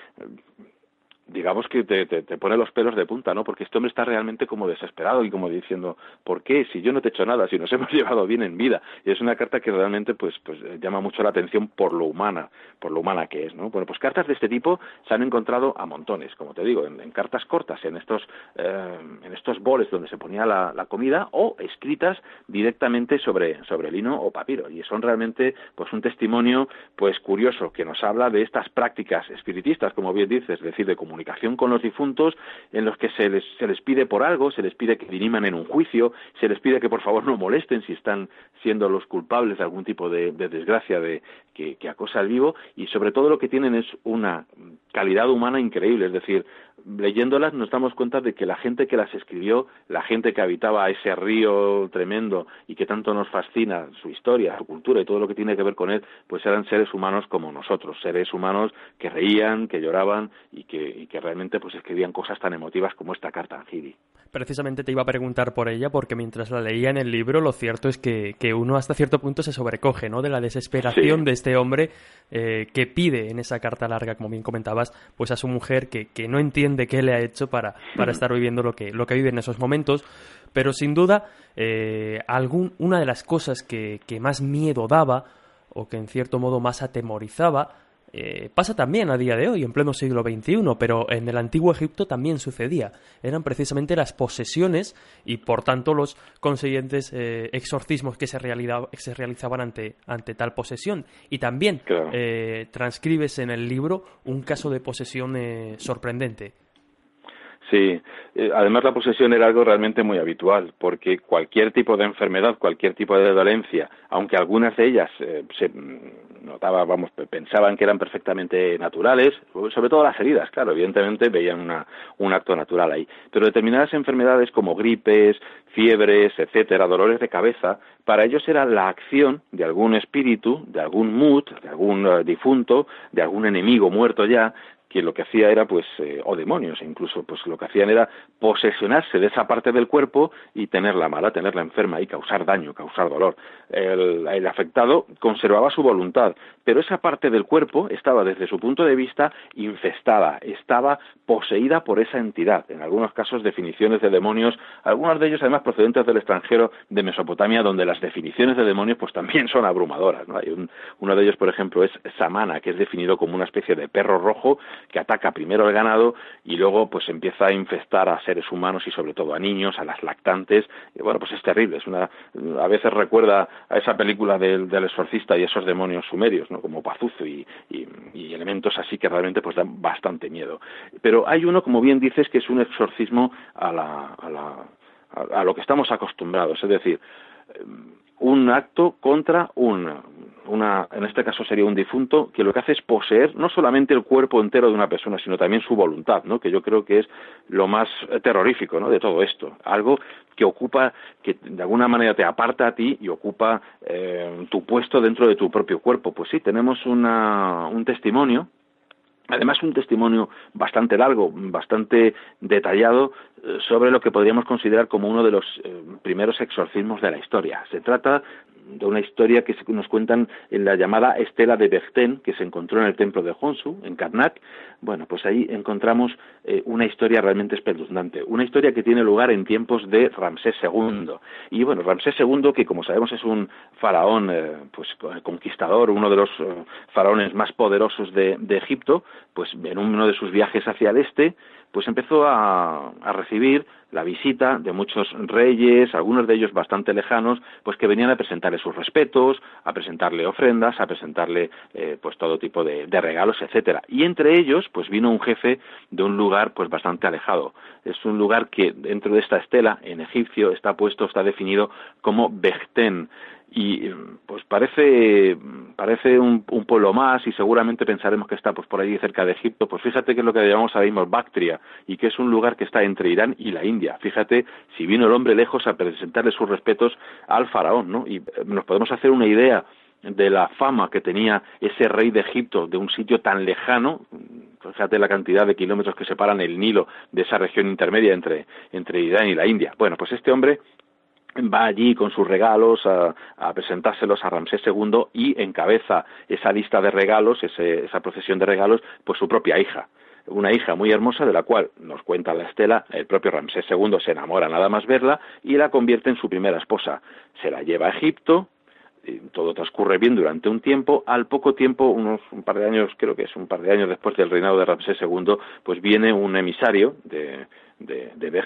digamos que te, te, pone los pelos de punta, ¿no? Porque este hombre está realmente como desesperado y como diciendo, ¿por qué? Si yo no te he hecho nada, si nos hemos llevado bien en vida. Y es una carta que realmente pues, pues llama mucho la atención por lo humana, por lo humana que es, ¿no? Bueno, pues cartas de este tipo se han encontrado a montones, como te digo, en, cartas cortas, en estos, eh, en estos boles donde se ponía la, la, comida o escritas directamente sobre, sobre lino o papiro. Y son realmente pues un testimonio pues curioso que nos habla de estas prácticas espiritistas, como bien dices, es decir, de comunicación comunicación con los difuntos en los que se les, se les pide por algo, se les pide que diriman en un juicio, se les pide que por favor no molesten si están siendo los culpables de algún tipo de, desgracia de, que, que acosa al vivo y sobre todo lo que tienen es una calidad humana increíble, es decir, leyéndolas nos damos cuenta de que la gente que las escribió, la gente que habitaba ese río tremendo y que tanto nos fascina su historia, su cultura y todo lo que tiene que ver con él, pues eran seres humanos como nosotros, seres humanos que reían, que lloraban y que, que realmente pues escribían cosas tan emotivas como esta carta a Giri. Precisamente te iba a preguntar por ella porque mientras la leía en el libro lo cierto es que, que uno hasta cierto punto se sobrecoge ¿no? de la desesperación de este hombre eh, que pide en esa carta larga, como bien comentabas, pues a su mujer que, que no entiende de qué le ha hecho para, para estar viviendo lo que, lo que vive en esos momentos. Pero sin duda, eh, algún, una de las cosas que, que más miedo daba, o que en cierto modo más atemorizaba, eh, pasa también a día de hoy, en pleno siglo XXI, pero en el antiguo Egipto también sucedía. Eran precisamente las posesiones y, por tanto, los consiguientes eh, exorcismos que se, se, realizaban ante, ante tal posesión. Y también eh, transcribes en el libro un caso de posesión sorprendente. Sí, además la posesión era algo realmente muy habitual, porque cualquier tipo de enfermedad, cualquier tipo de dolencia, aunque algunas de ellas se notaba, vamos, pensaban que eran perfectamente naturales, sobre todo las heridas, claro, evidentemente veían una, un acto natural ahí. Pero determinadas enfermedades como gripes, fiebres, etcétera, dolores de cabeza, para ellos era la acción de algún espíritu, de algún mut, de algún eh, difunto, de algún enemigo muerto ya, que lo que hacía era pues eh, o demonios incluso pues lo que hacían era posesionarse de esa parte del cuerpo y tenerla mala tenerla enferma y causar daño causar dolor. El, afectado conservaba su voluntad pero esa parte del cuerpo estaba desde su punto de vista infestada estaba poseída por esa entidad. En algunos casos definiciones de demonios algunos de ellos además procedentes del extranjero de Mesopotamia donde las definiciones de demonios pues también son abrumadoras hay un, uno de ellos por ejemplo es Samana que es definido como una especie de perro rojo que ataca primero al ganado y luego pues empieza a infestar a seres humanos y sobre todo a niños, a las lactantes. Y bueno, pues es terrible, es una a veces recuerda a esa película del, del exorcista y esos demonios sumerios, ¿no? Como Pazuzu y, y, elementos así que realmente pues dan bastante miedo. Pero hay uno, como bien dices, que es un exorcismo a la, a la a, lo que estamos acostumbrados, es decir, un acto contra un, una, en este caso sería un difunto, que lo que hace es poseer no solamente el cuerpo entero de una persona, sino también su voluntad, ¿no? que yo creo que es lo más terrorífico ¿no? de todo esto. Algo que ocupa, que de alguna manera te aparta a ti y ocupa eh, tu puesto dentro de tu propio cuerpo. Pues sí, tenemos una, un testimonio Además, un testimonio bastante largo, bastante detallado eh, sobre lo que podríamos considerar como uno de los eh, primeros exorcismos de la historia. Se trata de una historia que nos cuentan en la llamada Estela de Berten, que se encontró en el templo de Honsu, en Karnak. Bueno, pues ahí encontramos eh, una historia realmente espeluznante, una historia que tiene lugar en tiempos de Ramsés II. Y bueno, Ramsés II, que como sabemos es un faraón eh, pues conquistador, uno de los eh, faraones más poderosos de, de Egipto, pues en uno de sus viajes hacia el este, pues empezó a, recibir la visita de muchos reyes, algunos de ellos bastante lejanos, pues que venían a presentarle sus respetos, a presentarle ofrendas, a presentarle eh, pues todo tipo de, de, regalos, etcétera. Y entre ellos, pues vino un jefe de un lugar pues bastante alejado. Es un lugar que dentro de esta estela, en egipcio, está puesto, está definido como Bechten y pues parece parece un, pueblo más y seguramente pensaremos que está pues por allí cerca de Egipto. Pues fíjate que es lo que llamamos ahora mismo Bactria y que es un lugar que está entre Irán y la India. Fíjate si vino el hombre lejos a presentarle sus respetos al faraón no y eh, nos podemos hacer una idea de la fama que tenía ese rey de Egipto de un sitio tan lejano. Fíjate la cantidad de kilómetros que separan el Nilo de esa región intermedia entre, entre Irán y la India. Bueno, pues este hombre va allí con sus regalos a, presentárselos a Ramsés II y encabeza esa lista de regalos, esa procesión de regalos, pues su propia hija. Una hija muy hermosa de la cual nos cuenta la estela, el propio Ramsés II se enamora nada más verla y la convierte en su primera esposa. Se la lleva a Egipto, todo transcurre bien durante un tiempo. Al poco tiempo, unos un par de años, creo que es un par de años después del reinado de Ramsés II, pues viene un emisario de, de, de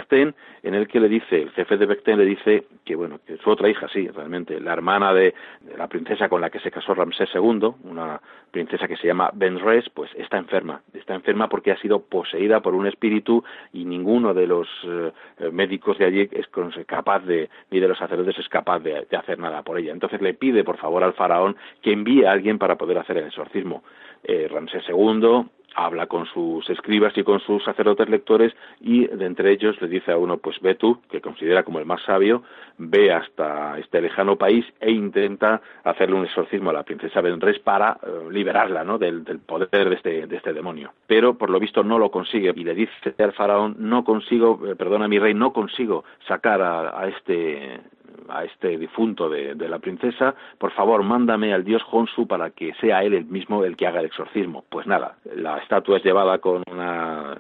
en el que le dice, el jefe de Bechten le dice que, bueno, que su otra hija, sí, realmente, la hermana de, la princesa con la que se casó Ramsés II, una princesa que se llama Benres, pues está enferma. Está enferma porque ha sido poseída por un espíritu y ninguno de los eh, médicos de allí es capaz de, ni de los sacerdotes es capaz de, hacer nada por ella. Entonces le pide, por favor, al faraón que envíe a alguien para poder hacer el exorcismo. Eh, Ramsés II habla con sus escribas y con sus sacerdotes lectores y de entre ellos le dice a uno, pues ve tú, que considera como el más sabio, ve hasta este lejano país e intenta hacerle un exorcismo a la princesa Benres para eh, liberarla ¿no? del, poder de este, de este demonio. Pero por lo visto no lo consigue y le dice al faraón, no consigo, eh, perdona mi rey, no consigo sacar a, a este a este difunto de, la princesa, por favor, mándame al dios Honsu para que sea él el mismo el que haga el exorcismo. Pues nada, la estatua es llevada con una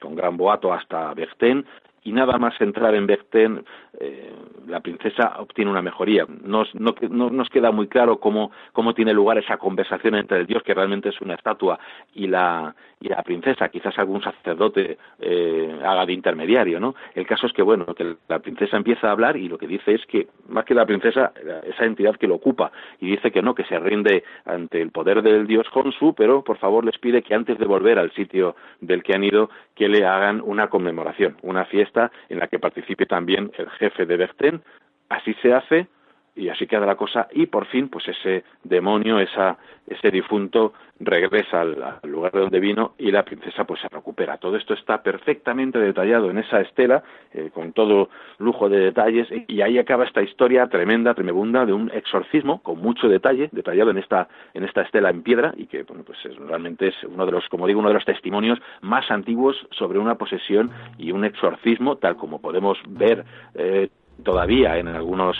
con gran boato hasta Bertén y nada más entrar en Bertén, eh, la princesa obtiene una mejoría. No, nos queda muy claro cómo, cómo tiene lugar esa conversación entre el dios, que realmente es una estatua, y la, y la princesa. Quizás algún sacerdote eh, haga de intermediario, ¿no? El caso es que, bueno, que la princesa empieza a hablar y lo que dice es que, más que la princesa, esa entidad que lo ocupa, y dice que no, que se rinde ante el poder del dios Honsu, pero por favor les pide que antes de volver al sitio del que han ido, que le hagan una conmemoración, una fiesta en la que participe también el jefe de Bertén. Así se hace y así queda la cosa y por fin pues ese demonio esa ese difunto regresa al, lugar de donde vino y la princesa pues se recupera. Todo esto está perfectamente detallado en esa estela eh, con todo lujo de detalles y ahí acaba esta historia tremenda tremebunda de un exorcismo con mucho detalle detallado en esta en esta estela en piedra y que bueno pues realmente es uno de los como digo uno de los testimonios más antiguos sobre una posesión y un exorcismo tal como podemos ver eh, todavía en algunos,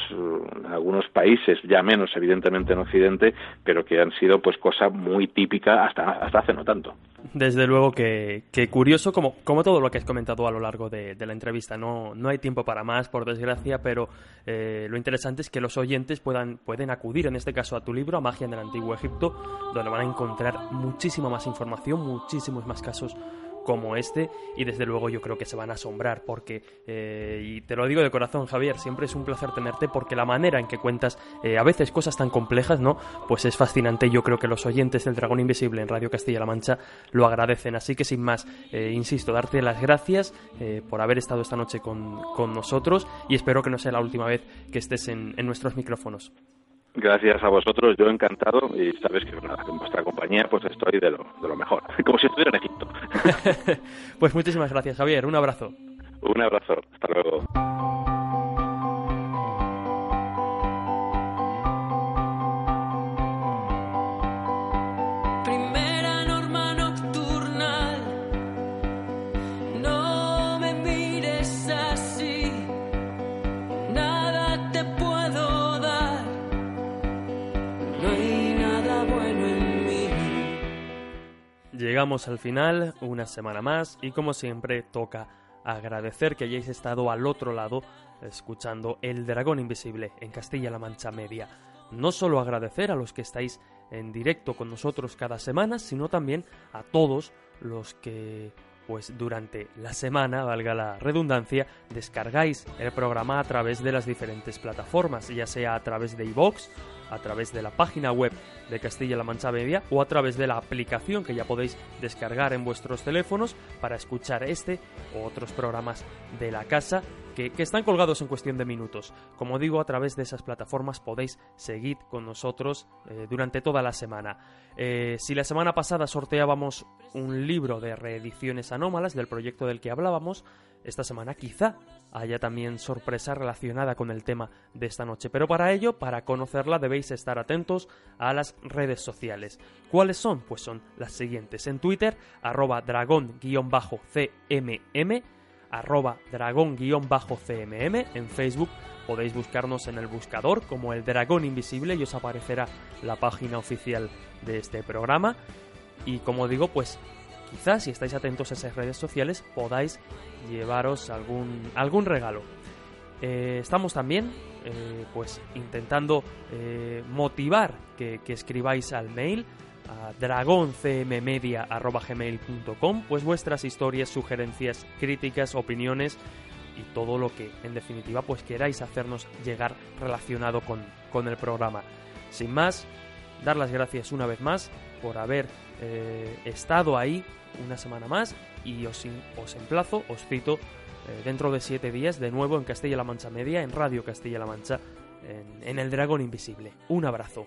algunos países ya menos evidentemente en Occidente, pero que han sido pues cosa muy típica hasta, hasta hace no tanto. Desde luego que, curioso, como, como todo lo que has comentado a lo largo de, la entrevista. No, no hay tiempo para más, por desgracia, pero eh, lo interesante es que los oyentes puedan, pueden acudir, en este caso, a tu libro, a Magia en el Antiguo Egipto, donde van a encontrar muchísima más información, muchísimos más casos como este y desde luego yo creo que se van a asombrar porque, eh, y te lo digo de corazón Javier, siempre es un placer tenerte porque la manera en que cuentas eh, a veces cosas tan complejas, ¿no? Pues es fascinante yo creo que los oyentes del Dragón Invisible en Radio Castilla-La Mancha lo agradecen. Así que sin más, eh, insisto, darte las gracias por haber estado esta noche con, nosotros y espero que no sea la última vez que estés en nuestros micrófonos. Gracias a vosotros, yo encantado y sabes que en vuestra compañía pues estoy de lo, de lo mejor, como si estuviera en Egipto. pues muchísimas gracias Javier, un abrazo. Un abrazo, hasta luego. Llegamos al final, una semana más, y como siempre toca agradecer que hayáis estado al otro lado escuchando El Dragón Invisible en Castilla-La Mancha Media. No solo agradecer a los que estáis en directo con nosotros cada semana, sino también a todos los que pues durante la semana, valga la redundancia, descargáis el programa a través de las diferentes plataformas, ya sea a través de iVoox, a través de la página web de Castilla-La Mancha Media o a través de la aplicación que ya podéis descargar en vuestros teléfonos para escuchar este o otros programas de la casa que, están colgados en cuestión de minutos. Como digo, a través de esas plataformas podéis seguir con nosotros eh, durante toda la semana. Eh, si la semana pasada sorteábamos un libro de reediciones anómalas del proyecto del que hablábamos, esta semana quizá haya también sorpresa relacionada con el tema de esta noche. Pero para ello, para conocerla, debéis estar atentos a las redes sociales. ¿Cuáles son? Pues son las siguientes. En Twitter, arroba dragón-cmm, arroba dragón-cmm. En Facebook podéis buscarnos en el buscador como el dragón invisible y os aparecerá la página oficial de este programa. Y como digo, pues quizás si estáis atentos a esas redes sociales podáis llevaros algún, algún regalo. Eh, estamos también eh, pues intentando eh, motivar que, escribáis al mail a dragoncmmedia.gmail.com pues vuestras historias, sugerencias, críticas, opiniones y todo lo que en definitiva pues queráis hacernos llegar relacionado con, con el programa. Sin más, dar las gracias una vez más por haber estado ahí una semana más y os, os emplazo, os cito eh, dentro de siete días de nuevo en Castilla-La Mancha Media, en Radio Castilla-La Mancha, en, El Dragón Invisible. Un abrazo.